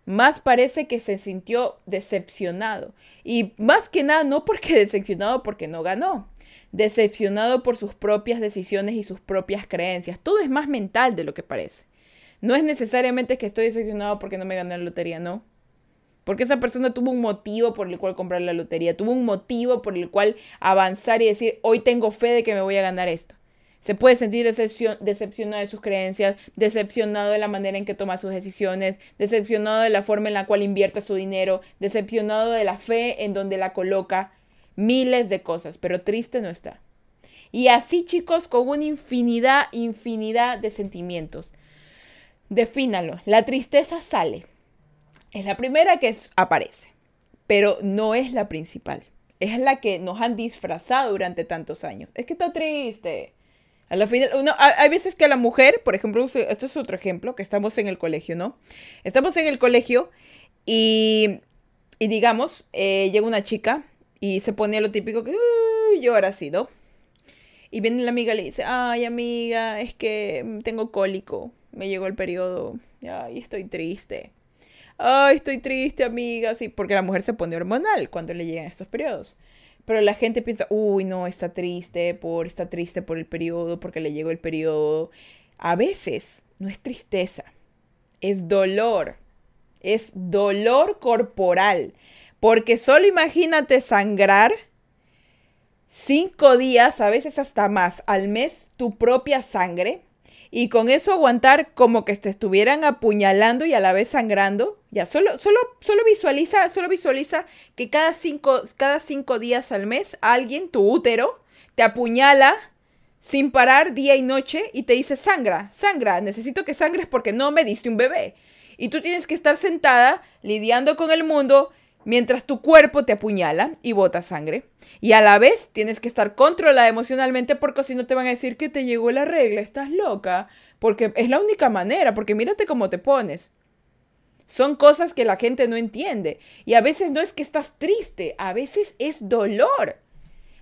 Más parece que se sintió decepcionado. Y más que nada, no porque decepcionado porque no ganó, decepcionado por sus propias decisiones y sus propias creencias. Todo es más mental de lo que parece. No es necesariamente que estoy decepcionado porque no me gané la lotería, no. Porque esa persona tuvo un motivo por el cual comprar la lotería, tuvo un motivo por el cual avanzar y decir, hoy tengo fe de que me voy a ganar esto. Se puede sentir decepcionado de sus creencias, decepcionado de la manera en que toma sus decisiones, decepcionado de la forma en la cual invierte su dinero, decepcionado de la fe en donde la coloca, miles de cosas, pero triste no está. Y así chicos, con una infinidad, infinidad de sentimientos. Defínalo, la tristeza sale. Es la primera que aparece, pero no es la principal. Es la que nos han disfrazado durante tantos años. Es que está triste a la final, hay veces que a la mujer, por ejemplo, esto es otro ejemplo, que estamos en el colegio, ¿no? Estamos en el colegio y, y digamos, eh, llega una chica y se pone lo típico que llora así, ¿no? Y viene la amiga y le dice, ay amiga, es que tengo cólico, me llegó el periodo, ay, estoy triste. Ay, estoy triste, amiga, sí, porque la mujer se pone hormonal cuando le llegan estos periodos. Pero la gente piensa, uy, no, está triste por, está triste por el periodo, porque le llegó el periodo. A veces no es tristeza, es dolor. Es dolor corporal. Porque solo imagínate sangrar cinco días, a veces hasta más, al mes, tu propia sangre y con eso aguantar como que te estuvieran apuñalando y a la vez sangrando. Ya, solo, solo, solo visualiza, solo visualiza que cada cinco, cada cinco días al mes alguien, tu útero, te apuñala sin parar día y noche y te dice sangra, sangra, necesito que sangres porque no me diste un bebé. Y tú tienes que estar sentada lidiando con el mundo mientras tu cuerpo te apuñala y bota sangre. Y a la vez tienes que estar controlada emocionalmente porque si no te van a decir que te llegó la regla, estás loca, porque es la única manera, porque mírate cómo te pones. Son cosas que la gente no entiende. Y a veces no es que estás triste, a veces es dolor.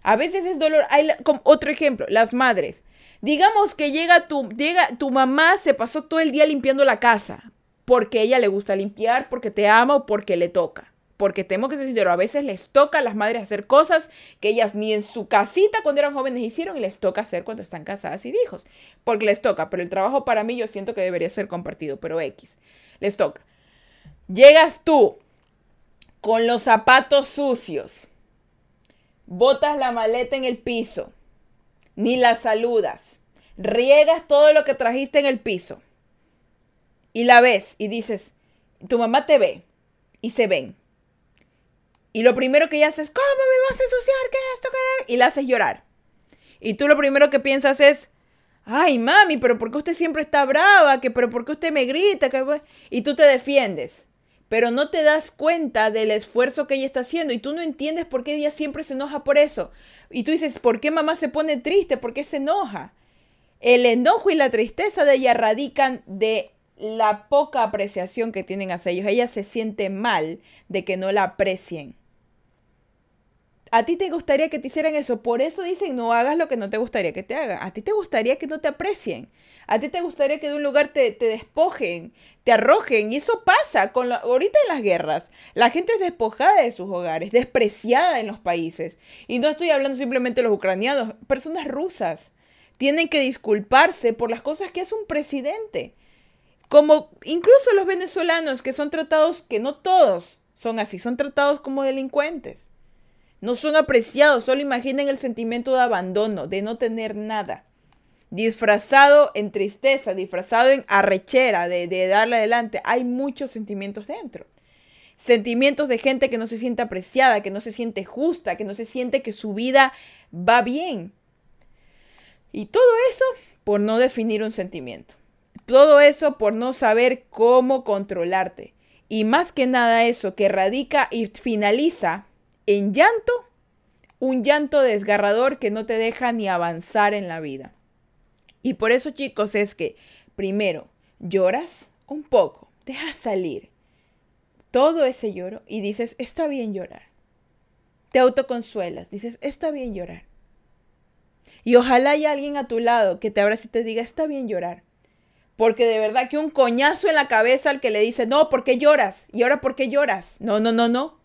A veces es dolor. Hay otro ejemplo, las madres. Digamos que llega tu, llega, tu mamá se pasó todo el día limpiando la casa porque ella le gusta limpiar, porque te ama o porque le toca porque tengo que ser sincero, a veces les toca a las madres hacer cosas que ellas ni en su casita cuando eran jóvenes hicieron y les toca hacer cuando están casadas y hijos, porque les toca, pero el trabajo para mí yo siento que debería ser compartido, pero X, les toca. Llegas tú con los zapatos sucios, botas la maleta en el piso, ni la saludas, riegas todo lo que trajiste en el piso y la ves y dices, tu mamá te ve y se ven y lo primero que ella hace es, ¿cómo me vas a ensuciar? ¿Qué es esto? Y la haces llorar. Y tú lo primero que piensas es, ay, mami, pero ¿por qué usted siempre está brava? ¿Que, ¿Pero por qué usted me grita? Y tú te defiendes. Pero no te das cuenta del esfuerzo que ella está haciendo y tú no entiendes por qué ella siempre se enoja por eso. Y tú dices, ¿por qué mamá se pone triste? ¿Por qué se enoja? El enojo y la tristeza de ella radican de la poca apreciación que tienen hacia ellos. Ella se siente mal de que no la aprecien. A ti te gustaría que te hicieran eso, por eso dicen no hagas lo que no te gustaría que te hagan. A ti te gustaría que no te aprecien. A ti te gustaría que de un lugar te, despojen, te arrojen. Y eso pasa con ahorita en las guerras. La gente es despojada de sus hogares, despreciada en los países. Y no estoy hablando simplemente de los ucranianos, personas rusas. Tienen que disculparse por las cosas que hace un presidente. Como incluso los venezolanos que son tratados, que no todos son así, son tratados como delincuentes. No son apreciados, solo imaginen el sentimiento de abandono, de no tener nada. Disfrazado en tristeza, disfrazado en arrechera, de, de darle adelante. Hay muchos sentimientos dentro. Sentimientos de gente que no se siente apreciada, que no se siente justa, que no se siente que su vida va bien. Y todo eso por no definir un sentimiento. Todo eso por no saber cómo controlarte. Y más que nada eso que radica y finaliza en llanto, un llanto desgarrador que no te deja ni avanzar en la vida. Y por eso chicos es que primero lloras un poco, dejas salir todo ese lloro y dices, está bien llorar. Te autoconsuelas, dices, está bien llorar. Y ojalá haya alguien a tu lado que te abrace y te diga, está bien llorar. Porque de verdad que un coñazo en la cabeza al que le dice, no, ¿por qué lloras? ¿Y ahora por qué lloras? No, no, no, no.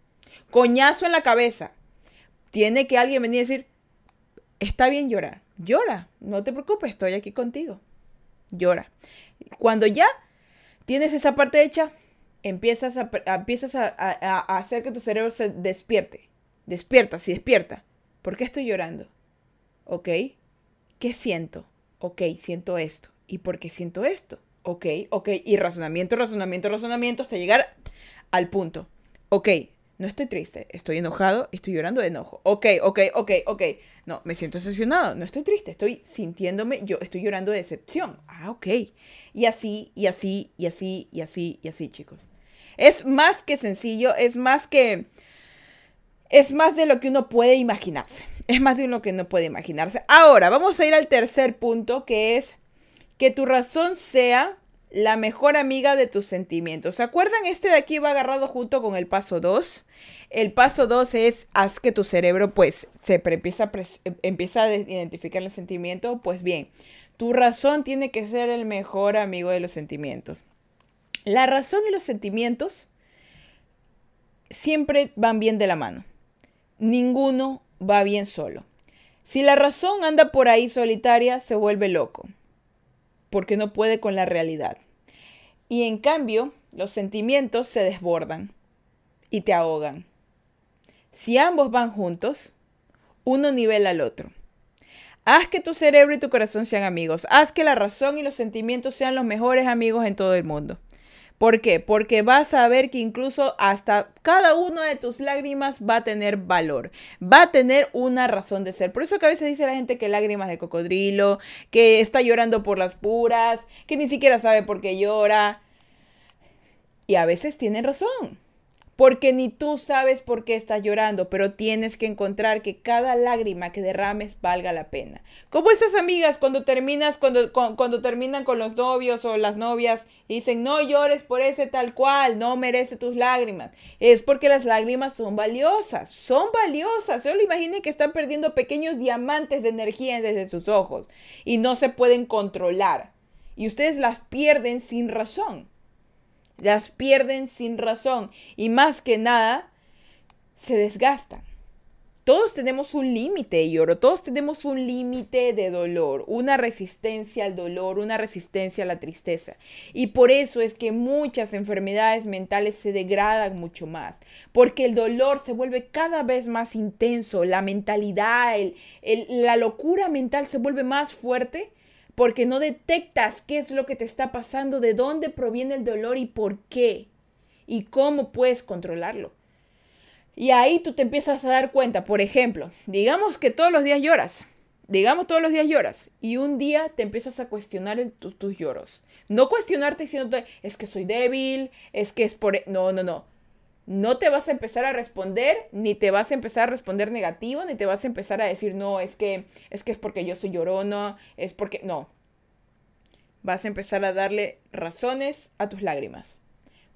Coñazo en la cabeza. Tiene que alguien venir a decir, Está bien llorar. Llora. No te preocupes, estoy aquí contigo. Llora. Cuando ya tienes esa parte hecha, empiezas a, empiezas a, hacer que tu cerebro se despierte. Despierta, sí, despierta. ¿Por qué estoy llorando? ¿Ok? ¿Qué siento? Ok, siento esto. ¿Y por qué siento esto? Ok, ok. Y razonamiento, razonamiento, razonamiento hasta llegar al punto. Ok, no estoy triste, estoy enojado, estoy llorando de enojo. Ok, ok, ok, ok. No, me siento decepcionado, no estoy triste, estoy sintiéndome, yo estoy llorando de decepción. Ah, ok. Y así, y así, y así, y así, y así, chicos. Es más que sencillo, es más que... Es más de lo que uno puede imaginarse. Es más de lo que uno puede imaginarse. Ahora, vamos a ir al tercer punto, que es que tu razón sea la mejor amiga de tus sentimientos. ¿Se acuerdan? Este de aquí va agarrado junto con el paso 2. El paso 2 es haz que tu cerebro pues se empieza, a empieza a identificar el sentimiento. Pues bien, tu razón tiene que ser el mejor amigo de los sentimientos. La razón y los sentimientos siempre van bien de la mano. Ninguno va bien solo. Si la razón anda por ahí solitaria, se vuelve loco porque no puede con la realidad. Y en cambio, los sentimientos se desbordan y te ahogan. Si ambos van juntos, uno nivela al otro. Haz que tu cerebro y tu corazón sean amigos. Haz que la razón y los sentimientos sean los mejores amigos en todo el mundo. ¿Por qué? Porque vas a ver que incluso hasta cada una de tus lágrimas va a tener valor, va a tener una razón de ser. Por eso que a veces dice la gente que lágrimas de cocodrilo, que está llorando por las puras, que ni siquiera sabe por qué llora. Y a veces tienen razón porque ni tú sabes por qué estás llorando, pero tienes que encontrar que cada lágrima que derrames valga la pena. Como esas amigas cuando terminas, cuando, cuando, terminan con los novios o las novias y dicen, no llores por ese tal cual, no merece tus lágrimas. Es porque las lágrimas son valiosas, son valiosas. Solo imaginen que están perdiendo pequeños diamantes de energía desde sus ojos y no se pueden controlar. Y ustedes las pierden sin razón las pierden sin razón y más que nada se desgastan. Todos tenemos un límite lloro, todos tenemos un límite de dolor, una resistencia al dolor, una resistencia a la tristeza. Y por eso es que muchas enfermedades mentales se degradan mucho más, porque el dolor se vuelve cada vez más intenso, la mentalidad, la locura mental se vuelve más fuerte porque no detectas qué es lo que te está pasando, de dónde proviene el dolor y por qué, y cómo puedes controlarlo. Y ahí tú te empiezas a dar cuenta, por ejemplo, digamos que todos los días lloras, digamos todos los días lloras, y un día te empiezas a cuestionar tus lloros. No cuestionarte diciendo, es que soy débil, es que es por... E-". No, no, no no te vas a empezar a responder, ni te vas a empezar a responder negativo, ni te vas a empezar a decir, no, es que es que es porque yo soy llorona, es porque no. Vas a empezar a darle razones a tus lágrimas.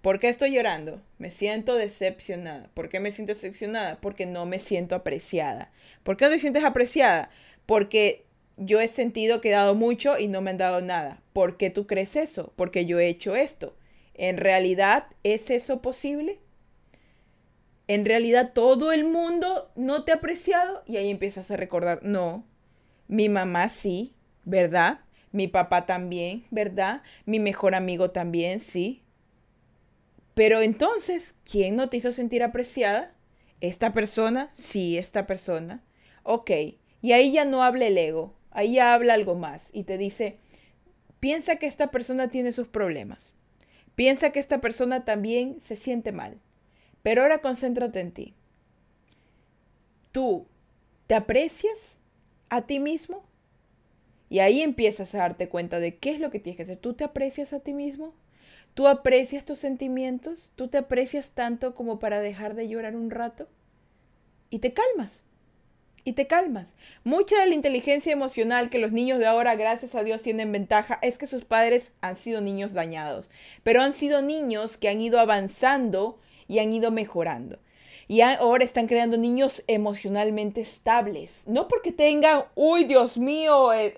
¿Por qué estoy llorando? Me siento decepcionada. ¿Por qué me siento decepcionada? Porque no me siento apreciada. ¿Por qué no te sientes apreciada? Porque yo he sentido que he dado mucho y no me han dado nada. ¿Por qué tú crees eso? Porque yo he hecho esto. ¿En realidad es eso posible? En realidad todo el mundo no te ha apreciado y ahí empiezas a recordar, no, mi mamá sí, ¿verdad? Mi papá también, ¿verdad? Mi mejor amigo también, sí. Pero entonces, ¿quién no te hizo sentir apreciada? ¿Esta persona? Sí, esta persona. Ok, y ahí ya no habla el ego, ahí ya habla algo más y te dice, piensa que esta persona tiene sus problemas. Piensa que esta persona también se siente mal. Pero ahora concéntrate en ti. ¿Tú te aprecias a ti mismo? Y ahí empiezas a darte cuenta de qué es lo que tienes que hacer. ¿Tú te aprecias a ti mismo? ¿Tú aprecias tus sentimientos? ¿Tú te aprecias tanto como para dejar de llorar un rato? Y te calmas. Y te calmas. Mucha de la inteligencia emocional que los niños de ahora, gracias a Dios, tienen ventaja es que sus padres han sido niños dañados. Pero han sido niños que han ido avanzando y han ido mejorando. Y ahora están creando niños emocionalmente estables. No porque tengan, uy, Dios mío, eh,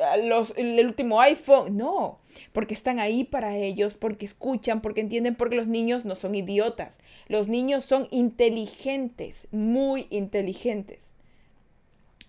el último iPhone. No, porque están ahí para ellos, porque escuchan, porque entienden, porque los niños no son idiotas. Los niños son inteligentes, muy inteligentes.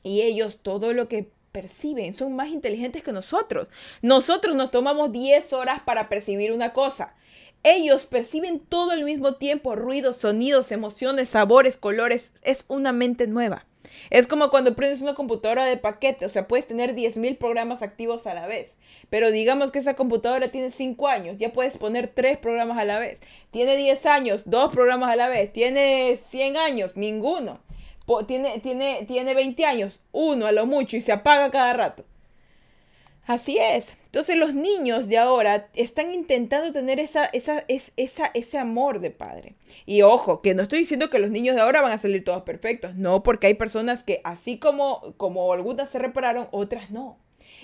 Y ellos todo lo que perciben son más inteligentes que nosotros. Nosotros nos tomamos 10 horas para percibir una cosa. Ellos perciben todo al mismo tiempo, ruidos, sonidos, emociones, sabores, colores. Es una mente nueva. Es como cuando prendes una computadora de paquete, o sea, puedes tener 10.000 programas activos a la vez. Pero digamos que esa computadora tiene 5 años, ya puedes poner 3 programas a la vez. Tiene 10 años, 2 programas a la vez. Tiene 100 años, ninguno. Tiene, tiene, tiene 20 años, uno a lo mucho, y se apaga cada rato. Así es. Entonces los niños de ahora están intentando tener esa, esa, esa, ese amor de padre. Y ojo, que no estoy diciendo que los niños de ahora van a salir todos perfectos. No, porque hay personas que así como, como algunas se repararon, otras no.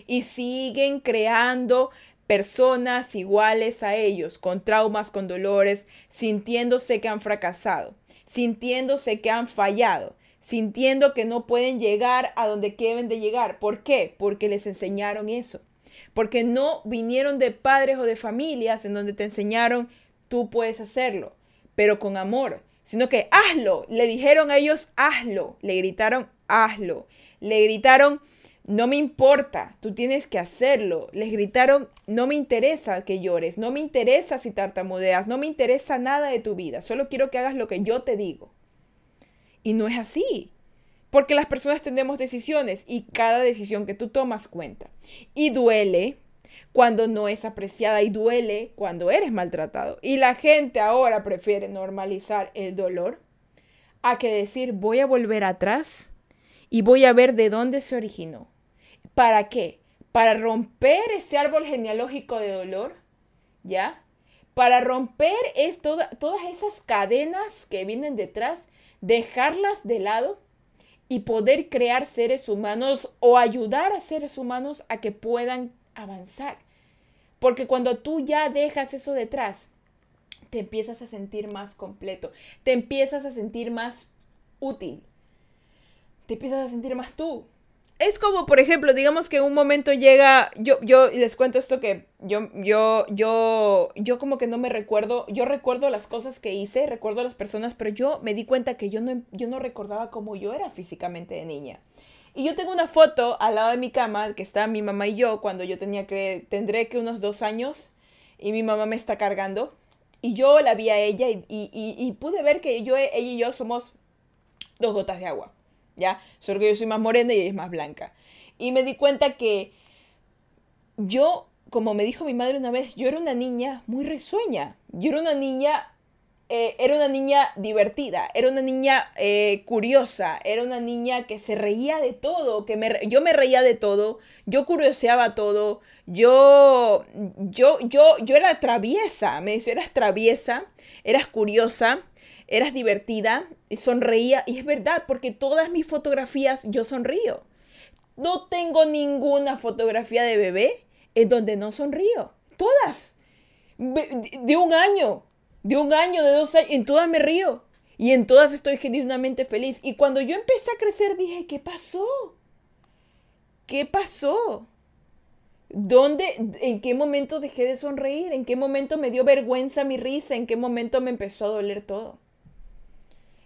Y siguen creando personas iguales a ellos, con traumas, con dolores, sintiéndose que han fracasado, sintiéndose que han fallado, sintiendo que no pueden llegar a donde deben de llegar. ¿Por qué? Porque les enseñaron eso. Porque no vinieron de padres o de familias en donde te enseñaron, tú puedes hacerlo, pero con amor, sino que hazlo. Le dijeron a ellos, hazlo. Le gritaron, hazlo. Le gritaron, no me importa, tú tienes que hacerlo. Les gritaron, no me interesa que llores, no me interesa si tartamudeas, no me interesa nada de tu vida, solo quiero que hagas lo que yo te digo. Y no es así. Porque las personas tenemos decisiones y cada decisión que tú tomas cuenta. Y duele cuando no es apreciada y duele cuando eres maltratado. Y la gente ahora prefiere normalizar el dolor a que decir voy a volver atrás y voy a ver de dónde se originó. ¿Para qué? Para romper ese árbol genealógico de dolor, ¿ya? Para romper es todas esas cadenas que vienen detrás dejarlas de lado y poder crear seres humanos o ayudar a seres humanos a que puedan avanzar. Porque cuando tú ya dejas eso detrás, te empiezas a sentir más completo, te empiezas a sentir más útil, te empiezas a sentir más tú, es como, por ejemplo, digamos que un momento llega, yo, yo les cuento esto que yo, yo, yo, yo como que no me recuerdo, yo recuerdo las cosas que hice, recuerdo las personas, pero yo me di cuenta que yo no, yo no recordaba cómo yo era físicamente de niña. Y yo tengo una foto al lado de mi cama que está mi mamá y yo cuando yo tenía que, tendré que unos dos años y mi mamá me está cargando. Y yo la vi a ella y, y, y pude ver que yo, ella y yo somos dos gotas de agua. ¿Ya? Solo que yo soy más morena y ella es más blanca. Y me di cuenta que yo, como me dijo mi madre una vez, yo era una niña muy risueña. Yo era una niña, eh, era una niña divertida, era una niña eh, curiosa, era una niña que se reía de todo, que me, yo me reía de todo, yo curioseaba todo, yo, yo, yo, yo era traviesa, me decía, eras traviesa, eras curiosa, eras divertida, sonreía, y es verdad, porque todas mis fotografías yo sonrío. No tengo ninguna fotografía de bebé en donde no sonrío. Todas. De un año, de un año, de dos años, en todas me río. Y en todas estoy genuinamente feliz. Y cuando yo empecé a crecer dije, ¿qué pasó? ¿Qué pasó? ¿Dónde, en qué momento dejé de sonreír? ¿En qué momento me dio vergüenza mi risa? ¿En qué momento me empezó a doler todo?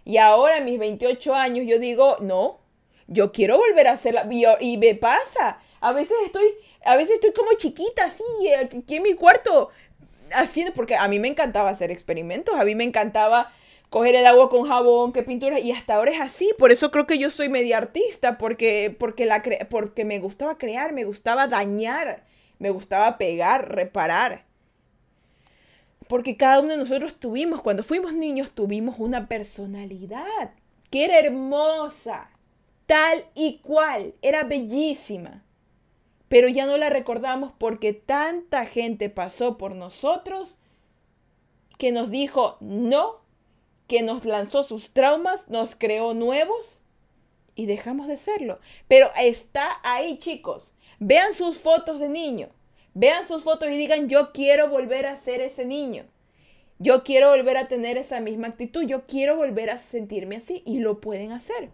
Y ahora a mis 28 años yo digo, no, yo quiero volver a hacerla. Y, y me pasa. A veces estoy, a veces estoy como chiquita, así, aquí en mi cuarto, haciendo, porque a mí me encantaba hacer experimentos, a mí me encantaba coger el agua con jabón, que pintura, y hasta ahora es así. Por eso creo que yo soy media artista, porque, porque, la porque me gustaba crear, me gustaba dañar, me gustaba pegar, reparar. Porque cada uno de nosotros tuvimos, cuando fuimos niños, tuvimos una personalidad que era hermosa, tal y cual, era bellísima. Pero ya no la recordamos porque tanta gente pasó por nosotros que nos dijo no, que nos lanzó sus traumas, nos creó nuevos y dejamos de serlo. Pero está ahí, chicos. Vean sus fotos de niño. Vean sus fotos y digan, yo quiero volver a ser ese niño. Yo quiero volver a tener esa misma actitud. Yo quiero volver a sentirme así. Y lo pueden hacer.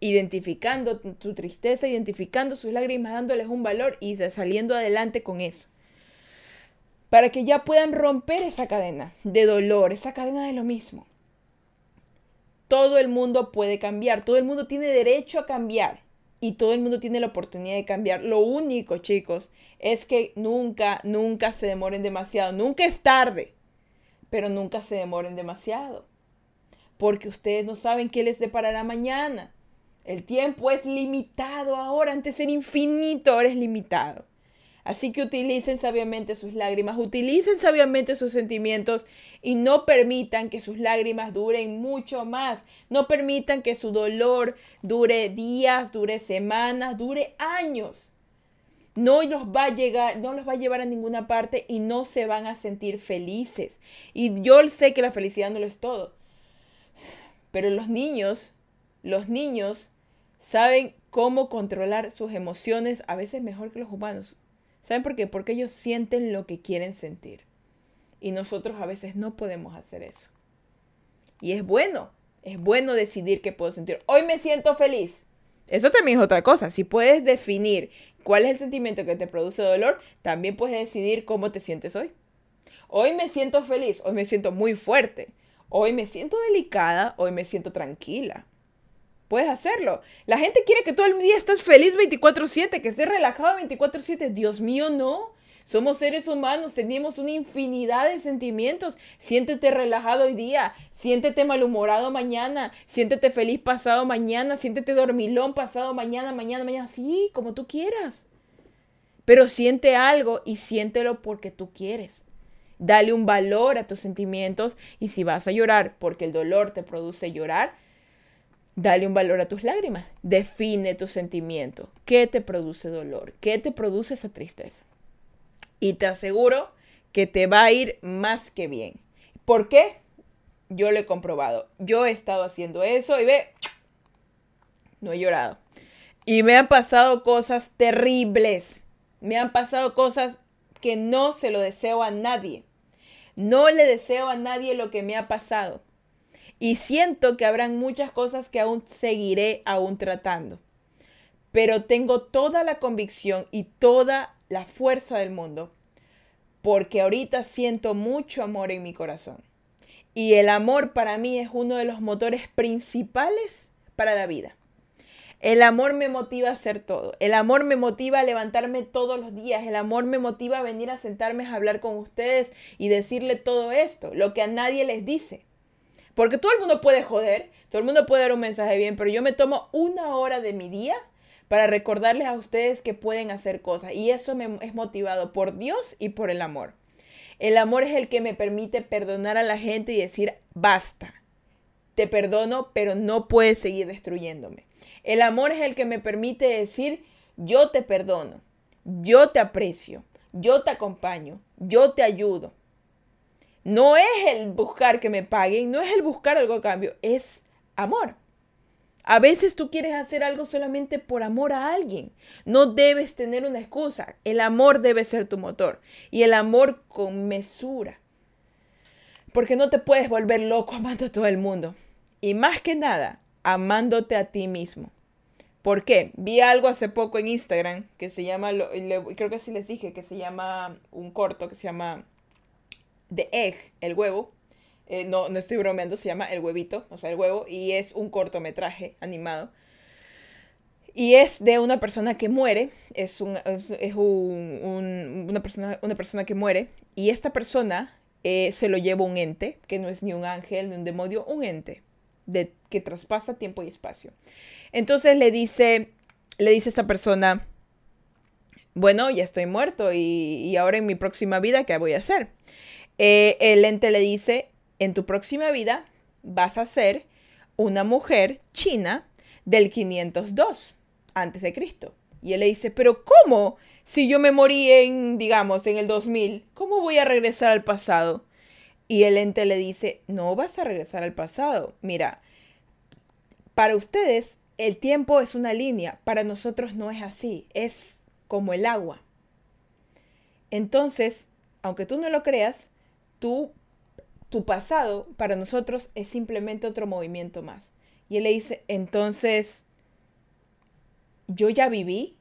Identificando su tristeza, identificando sus lágrimas, dándoles un valor y saliendo adelante con eso. Para que ya puedan romper esa cadena de dolor, esa cadena de lo mismo. Todo el mundo puede cambiar. Todo el mundo tiene derecho a cambiar. Y todo el mundo tiene la oportunidad de cambiar. Lo único, chicos, es que nunca, nunca se demoren demasiado. Nunca es tarde, pero nunca se demoren demasiado. Porque ustedes no saben qué les deparará mañana. El tiempo es limitado ahora, antes era infinito, ahora es limitado. Así que utilicen sabiamente sus lágrimas, utilicen sabiamente sus sentimientos y no permitan que sus lágrimas duren mucho más. No permitan que su dolor dure días, dure semanas, dure años. No los va a llegar, no los va a llevar a ninguna parte y no se van a sentir felices. Y yo sé que la felicidad no lo es todo. Pero los niños, los niños saben cómo controlar sus emociones a veces mejor que los humanos. ¿Saben por qué? Porque ellos sienten lo que quieren sentir. Y nosotros a veces no podemos hacer eso. Y es bueno, es bueno decidir qué puedo sentir. Hoy me siento feliz. Eso también es otra cosa. Si puedes definir cuál es el sentimiento que te produce dolor, también puedes decidir cómo te sientes hoy. Hoy me siento feliz, hoy me siento muy fuerte, hoy me siento delicada, hoy me siento tranquila. Puedes hacerlo. La gente quiere que todo el día estés feliz 24/7, que estés relajado 24/7. Dios mío, no. Somos seres humanos, tenemos una infinidad de sentimientos. Siéntete relajado hoy día, siéntete malhumorado mañana, siéntete feliz pasado mañana, siéntete dormilón pasado mañana, mañana, mañana, sí, como tú quieras. Pero siente algo y siéntelo porque tú quieres. Dale un valor a tus sentimientos y si vas a llorar porque el dolor te produce llorar, Dale un valor a tus lágrimas. Define tu sentimiento. ¿Qué te produce dolor? ¿Qué te produce esa tristeza? Y te aseguro que te va a ir más que bien. ¿Por qué? Yo lo he comprobado. Yo he estado haciendo eso y ve, no he llorado. Y me han pasado cosas terribles. Me han pasado cosas que no se lo deseo a nadie. No le deseo a nadie lo que me ha pasado y siento que habrán muchas cosas que aún seguiré aún tratando. Pero tengo toda la convicción y toda la fuerza del mundo porque ahorita siento mucho amor en mi corazón. Y el amor para mí es uno de los motores principales para la vida. El amor me motiva a hacer todo. El amor me motiva a levantarme todos los días. El amor me motiva a venir a sentarme a hablar con ustedes y decirle todo esto, lo que a nadie les dice. Porque todo el mundo puede joder, todo el mundo puede dar un mensaje bien, pero yo me tomo una hora de mi día para recordarles a ustedes que pueden hacer cosas. Y eso me es motivado por Dios y por el amor. El amor es el que me permite perdonar a la gente y decir, basta. Te perdono, pero no puedes seguir destruyéndome. El amor es el que me permite decir, yo te perdono, yo te aprecio, yo te acompaño, yo te ayudo. No es el buscar que me paguen, no es el buscar algo a cambio, es amor. A veces tú quieres hacer algo solamente por amor a alguien. No debes tener una excusa. El amor debe ser tu motor. Y el amor con mesura. Porque no te puedes volver loco amando a todo el mundo. Y más que nada, amándote a ti mismo. ¿Por qué? Vi algo hace poco en Instagram que se llama, creo que sí les dije, que se llama un corto que se llama The Egg, el huevo. Eh, no, no estoy bromeando, se llama El huevito, o sea, el huevo, y es un cortometraje animado. Y es de una persona que muere, es, un, es un, una, persona, una persona que muere, y esta persona eh, se lo lleva un ente, que no es ni un ángel ni un demonio, un ente que traspasa tiempo y espacio. Entonces le dice, le dice esta persona, bueno, ya estoy muerto y ahora en mi próxima vida, ¿qué voy a hacer? Eh, el ente le dice, en tu próxima vida vas a ser una mujer china del 502 antes de Cristo. Y él le dice, pero ¿cómo? Si yo me morí en, digamos, en el 2000, ¿cómo voy a regresar al pasado? Y el ente le dice, no vas a regresar al pasado. Mira, para ustedes el tiempo es una línea, para nosotros no es así, es como el agua. Entonces, aunque tú no lo creas, tu, tu pasado para nosotros es simplemente otro movimiento más. Y él le dice, entonces, yo ya viví.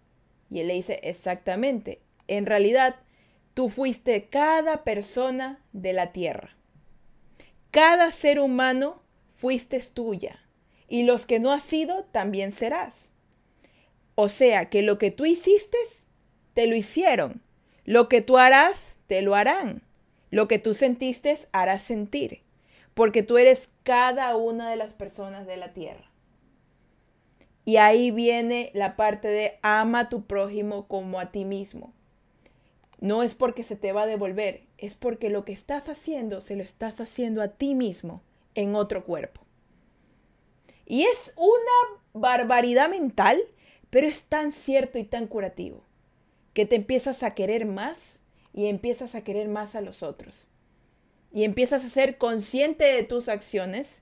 Y él le dice, exactamente, en realidad, tú fuiste cada persona de la tierra. Cada ser humano fuiste tuya. Y los que no has sido, también serás. O sea, que lo que tú hiciste, te lo hicieron. Lo que tú harás, te lo harán. Lo que tú sentiste, harás sentir. Porque tú eres cada una de las personas de la tierra. Y ahí viene la parte de ama a tu prójimo como a ti mismo. No es porque se te va a devolver, es porque lo que estás haciendo se lo estás haciendo a ti mismo en otro cuerpo. Y es una barbaridad mental, pero es tan cierto y tan curativo que te empiezas a querer más y empiezas a querer más a los otros. Y empiezas a ser consciente de tus acciones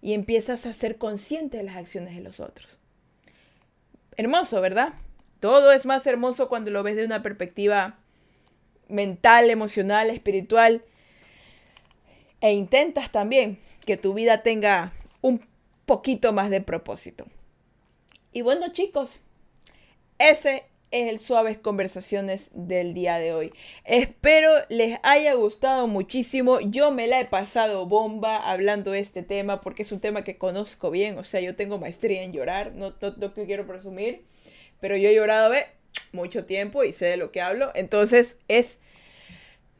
y empiezas a ser consciente de las acciones de los otros. Hermoso, ¿verdad? Todo es más hermoso cuando lo ves de una perspectiva mental, emocional, espiritual. E intentas también que tu vida tenga un poquito más de propósito. Y bueno chicos, ese es el Suaves Conversaciones del día de hoy. Espero les haya gustado muchísimo. Yo me la he pasado bomba hablando de este tema porque es un tema que conozco bien. O sea, yo tengo maestría en llorar, no, no, quiero presumir, pero yo he llorado mucho tiempo y sé de lo que hablo. Entonces es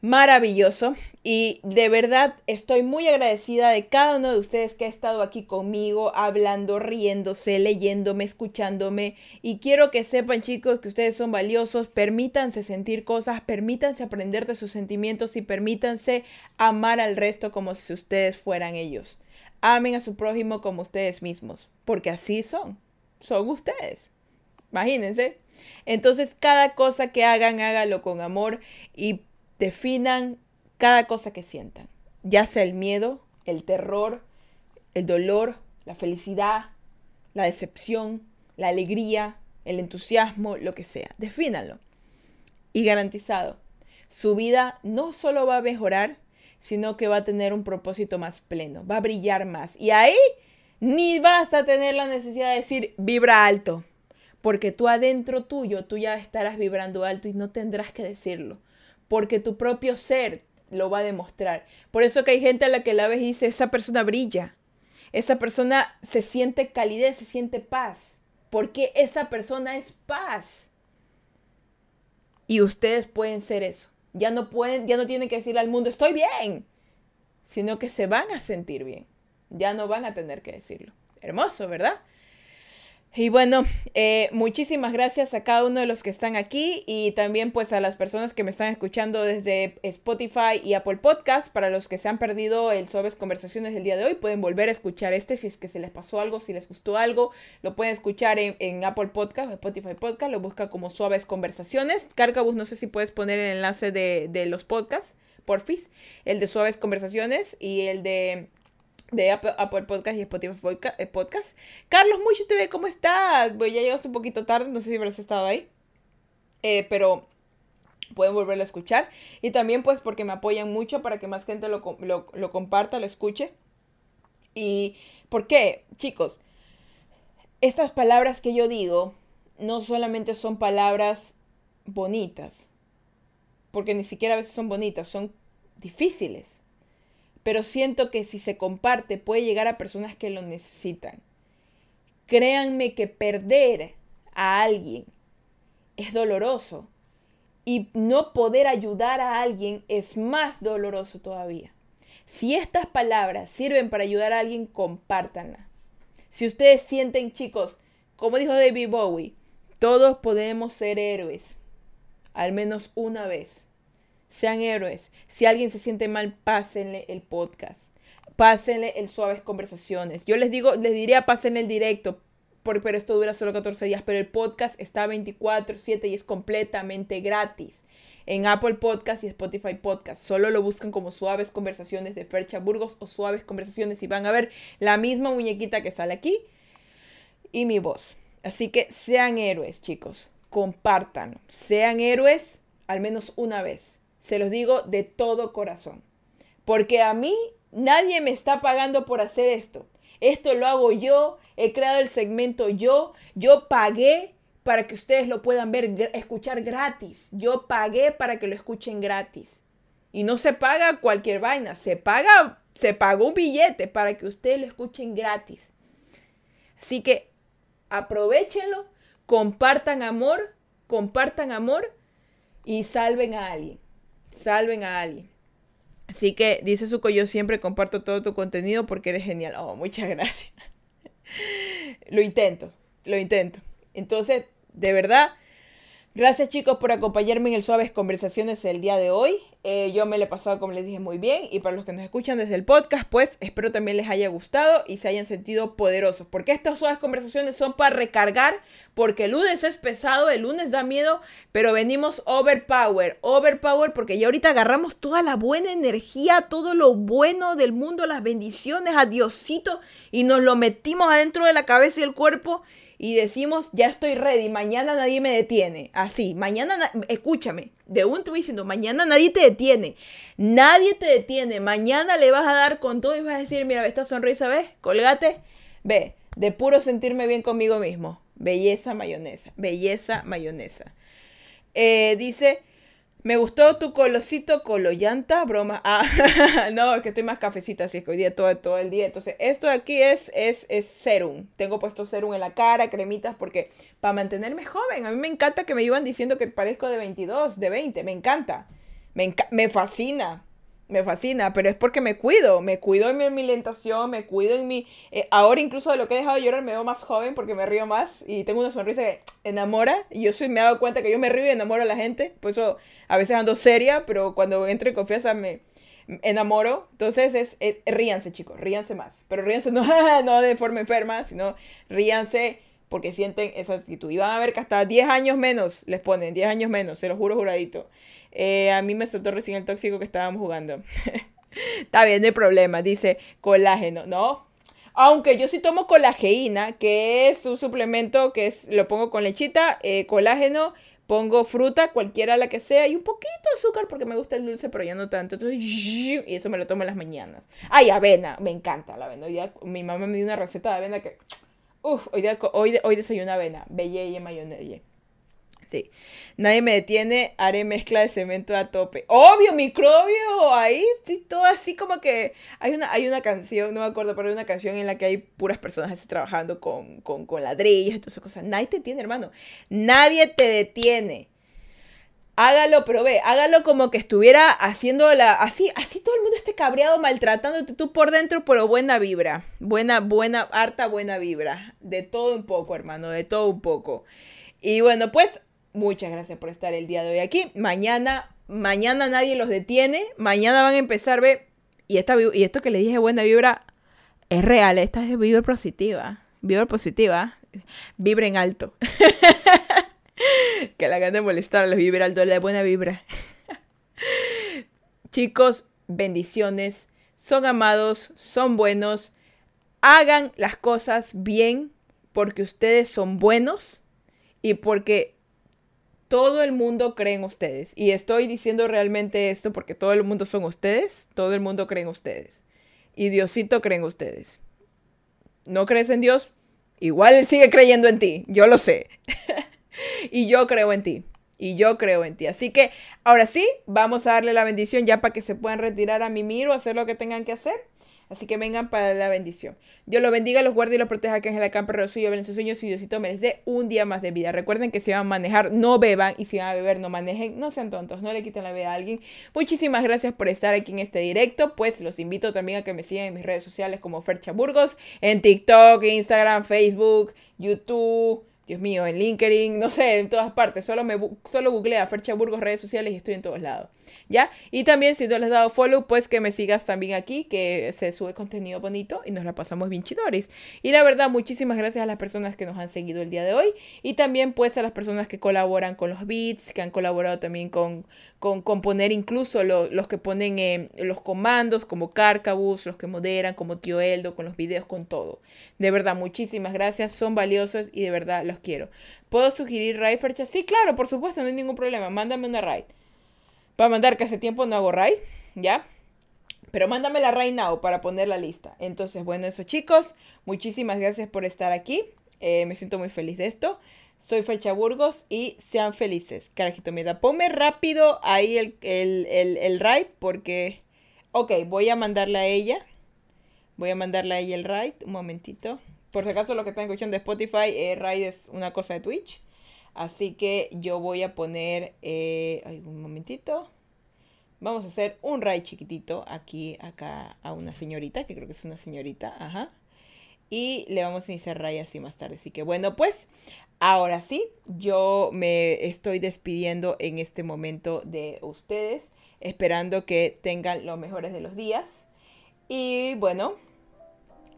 maravilloso y de verdad estoy muy agradecida de cada uno de ustedes que ha estado aquí conmigo hablando, riéndose, leyéndome, escuchándome y quiero que sepan chicos que ustedes son valiosos, permítanse sentir cosas, permítanse aprender de sus sentimientos y permítanse amar al resto como si ustedes fueran ellos. Amen a su prójimo como ustedes mismos, porque así son, son ustedes. Imagínense. Entonces, cada cosa que hagan, hágalo con amor y definan cada cosa que sientan, ya sea el miedo, el terror, el dolor, la felicidad, la decepción, la alegría, el entusiasmo, lo que sea. Defínanlo. Y garantizado, su vida no solo va a mejorar, sino que va a tener un propósito más pleno, va a brillar más. Y ahí ni vas a tener la necesidad de decir vibra alto, porque tú adentro tuyo, tú ya estarás vibrando alto y no tendrás que decirlo porque tu propio ser lo va a demostrar. Por eso que hay gente a la que la ves y dice, esa persona brilla, esa persona se siente calidez, se siente paz, porque esa persona es paz. Y ustedes pueden ser eso. Ya no pueden, ya no tienen que decirle al mundo, estoy bien, sino que se van a sentir bien. Ya no van a tener que decirlo. Hermoso, ¿verdad? Y bueno, eh, muchísimas gracias a cada uno de los que están aquí y también pues a las personas que me están escuchando desde Spotify y Apple Podcast. Para los que se han perdido el Suaves Conversaciones del día de hoy, pueden volver a escuchar este si es que se les pasó algo, si les gustó algo. Lo pueden escuchar en, Apple Podcast o Spotify Podcast, lo busca como Suaves Conversaciones. Carcabus, no sé si puedes poner el enlace de, de los podcasts, porfis. El de Suaves Conversaciones y el de de Apple, Podcast y Spotify eh, Podcast. Carlos Mucho TV, ¿cómo estás? Voy, ya llegaste un poquito tarde, no sé si habrás estado ahí. Eh, pero pueden volverlo a escuchar. Y también pues porque me apoyan mucho para que más gente lo, lo comparta, lo escuche. ¿Y por qué? Chicos, estas palabras que yo digo no solamente son palabras bonitas, porque ni siquiera a veces son bonitas, son difíciles pero siento que si se comparte puede llegar a personas que lo necesitan. Créanme que perder a alguien es doloroso y no poder ayudar a alguien es más doloroso todavía. Si estas palabras sirven para ayudar a alguien, compártanla. Si ustedes sienten, chicos, como dijo David Bowie, todos podemos ser héroes, al menos una vez sean héroes. Si alguien se siente mal, pásenle el podcast. Pásenle el suaves conversaciones. Yo les digo, les diría pásenle el directo, pero esto dura solo 14 días, pero el podcast está 24/7 y es completamente gratis. En Apple Podcast y Spotify Podcast. Solo lo buscan como Suaves Conversaciones de Fercha Burgos o Suaves Conversaciones y van a ver la misma muñequita que sale aquí y mi voz. Así que sean héroes, chicos. Compartan. Sean héroes al menos una vez. Se los digo de todo corazón. Porque a mí nadie me está pagando por hacer esto. Esto lo hago yo, he creado el segmento yo, yo pagué para que ustedes lo puedan ver, escuchar gratis. Yo pagué para que lo escuchen gratis. Y no se paga cualquier vaina, se paga, se pagó un billete para que ustedes lo escuchen gratis. Así que aprovechenlo, compartan amor, compartan amor y salven a alguien. Salven a alguien. Así que dice Suco, yo siempre comparto todo tu contenido porque eres genial. Oh, muchas gracias. lo intento, lo intento. Entonces, de verdad, Gracias chicos por acompañarme en el Suaves Conversaciones el día de hoy. Eh, yo me lo he pasado como les dije muy bien y para los que nos escuchan desde el podcast pues espero también les haya gustado y se hayan sentido poderosos. Porque estas Suaves Conversaciones son para recargar porque el lunes es pesado, el lunes da miedo, pero venimos overpower, overpower porque ya ahorita agarramos toda la buena energía, todo lo bueno del mundo, las bendiciones a Diosito y nos lo metimos adentro de la cabeza y el cuerpo y decimos, ya estoy ready, mañana nadie me detiene. Así, mañana, escúchame, de un tuit diciendo, mañana nadie te detiene. Nadie te detiene. Mañana le vas a dar con todo y vas a decir, mira, esta sonrisa, ¿ves? Colgate, ve, de puro sentirme bien conmigo mismo. Belleza mayonesa, belleza mayonesa. Eh, dice, me gustó tu colosito colollanta, broma. Ah, no, es que estoy más cafecita, así es que hoy día todo, el día. Entonces, esto de aquí es, es, es serum. Tengo puesto serum en la cara, cremitas, porque para mantenerme joven. A mí me encanta que me iban diciendo que parezco de 22, de 20. Me encanta. Me, me fascina me fascina, pero es porque me cuido, me cuido en mi alimentación, me cuido en mi... Eh, ahora incluso de lo que he dejado de llorar me veo más joven porque me río más y tengo una sonrisa que enamora y yo soy, me he dado cuenta que yo me río y enamoro a la gente, por eso a veces ando seria, pero cuando entro en confianza me enamoro, entonces es, ríanse chicos, ríanse más, pero ríanse no, no de forma enferma, sino ríanse porque sienten esa actitud. Y van a ver que hasta 10 años menos les ponen, 10 años menos, se lo juro juradito. Eh, a mí me soltó recién el tóxico que estábamos jugando. Está bien, no hay problema. Dice colágeno. No. Aunque yo sí tomo colageína, que es un suplemento que es, lo pongo con lechita, eh, colágeno, pongo fruta, cualquiera la que sea, y un poquito de azúcar porque me gusta el dulce, pero ya no tanto. Y eso me lo tomo en las mañanas. Ay, avena, me encanta la avena. Hoy día, mi mamá me dio una receta de avena que, uff, hoy, día, hoy, hoy desayuno avena, belle y mayonesa. Sí. Nadie me detiene, haré mezcla de cemento a tope. Obvio, microbio, ahí todo así como que hay una, hay una canción, no me acuerdo, pero hay una canción en la que hay puras personas así trabajando con, con, con ladrillos todas esas cosas. Nadie te detiene, hermano. Nadie te detiene. Hágalo, pero ve, hágalo como que estuviera haciendo la. Así, así todo el mundo esté cabreado, maltratándote tú por dentro, pero buena vibra. Buena, buena, harta buena vibra. De todo un poco, hermano, de todo un poco. Y bueno, pues Muchas gracias por estar el día de hoy aquí. Mañana, mañana nadie los detiene. Mañana van a empezar, ve. Y, esta, y esto que le dije buena vibra es real. Esta es vibra positiva. Vibra positiva. Vibra en alto. que la gana de molestar a los vibra alto, la buena vibra. Chicos, bendiciones. Son amados, son buenos. Hagan las cosas bien porque ustedes son buenos y porque todo el mundo cree en ustedes. Y estoy diciendo realmente esto porque todo el mundo son ustedes, todo el mundo cree en ustedes. Y Diosito cree en ustedes. ¿No crees en Dios? Igual Él sigue creyendo en ti, yo lo sé. y yo creo en ti. Y yo creo en ti. Así que ahora sí, vamos a darle la bendición ya para que se puedan retirar a mimir o hacer lo que tengan que hacer. Así que vengan para la bendición. Dios los bendiga, los guarde y los proteja, que en la campo suyo, ven sus sueños y Diosito me les dé un día más de vida. Recuerden que si van a manejar, no beban y si van a beber, no manejen. No sean tontos, no le quiten la vida a alguien. Muchísimas gracias por estar aquí en este directo. Pues los invito también a que me sigan en mis redes sociales como Fercha Burgos, en TikTok, Instagram, Facebook, YouTube. Dios mío, en LinkedIn, no sé, en todas partes. Solo, me, solo googlea Fercha Burgos redes sociales y estoy en todos lados. ¿Ya? Y también si no les has dado follow, pues que me sigas también aquí, que se sube contenido bonito y nos la pasamos bien chidores. Y la verdad, muchísimas gracias a las personas que nos han seguido el día de hoy. Y también pues a las personas que colaboran con los beats, que han colaborado también con, con componer incluso los que ponen eh, los comandos como Carcabus, los que moderan como Tío Eldo, con los videos, con todo. De verdad, muchísimas gracias, son valiosos y de verdad los quiero. ¿Puedo sugerir raid, Fercha? Sí, claro, por supuesto, no hay ningún problema. Mándame una raid. Para mandar que hace tiempo no hago raid, ¿ya? Pero mándame la raid now para poner la lista. Entonces, bueno, eso chicos, muchísimas gracias por estar aquí. Eh, me siento muy feliz de esto. Soy Fecha Burgos y sean felices. Carajito, mira, ponme rápido ahí el, el, el, el porque... Ok, voy a mandarle a ella. Voy a mandarle a ella el raid. Un momentito. por si acaso lo que están escuchando de Spotify, eh, Raid es una cosa de Twitch. Así que yo voy a poner, eh, un momentito. Vamos a hacer un raid chiquitito aquí, acá a una señorita, que creo que es una señorita, ajá. Y le vamos a iniciar raid así más tarde. Así que bueno, pues ahora sí, yo me estoy despidiendo en este momento de ustedes, esperando que tengan los mejores de los días. Y bueno,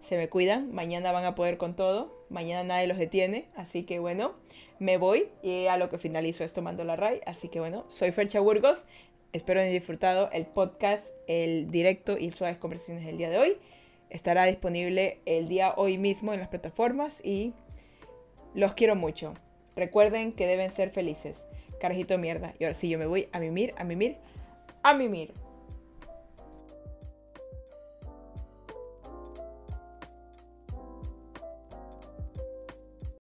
se me cuidan, mañana van a poder con todo, mañana nadie los detiene, así que bueno, me voy y a lo que finalizo es tomando la RAI, así que bueno, soy Fercha Burgos, espero hayan disfrutado el podcast, el directo y suaves conversaciones del día de hoy, estará disponible el día hoy mismo en las plataformas y los quiero mucho, recuerden que deben ser felices, carajito mierda, y ahora sí yo me voy a mimir, a mimir, a mimir.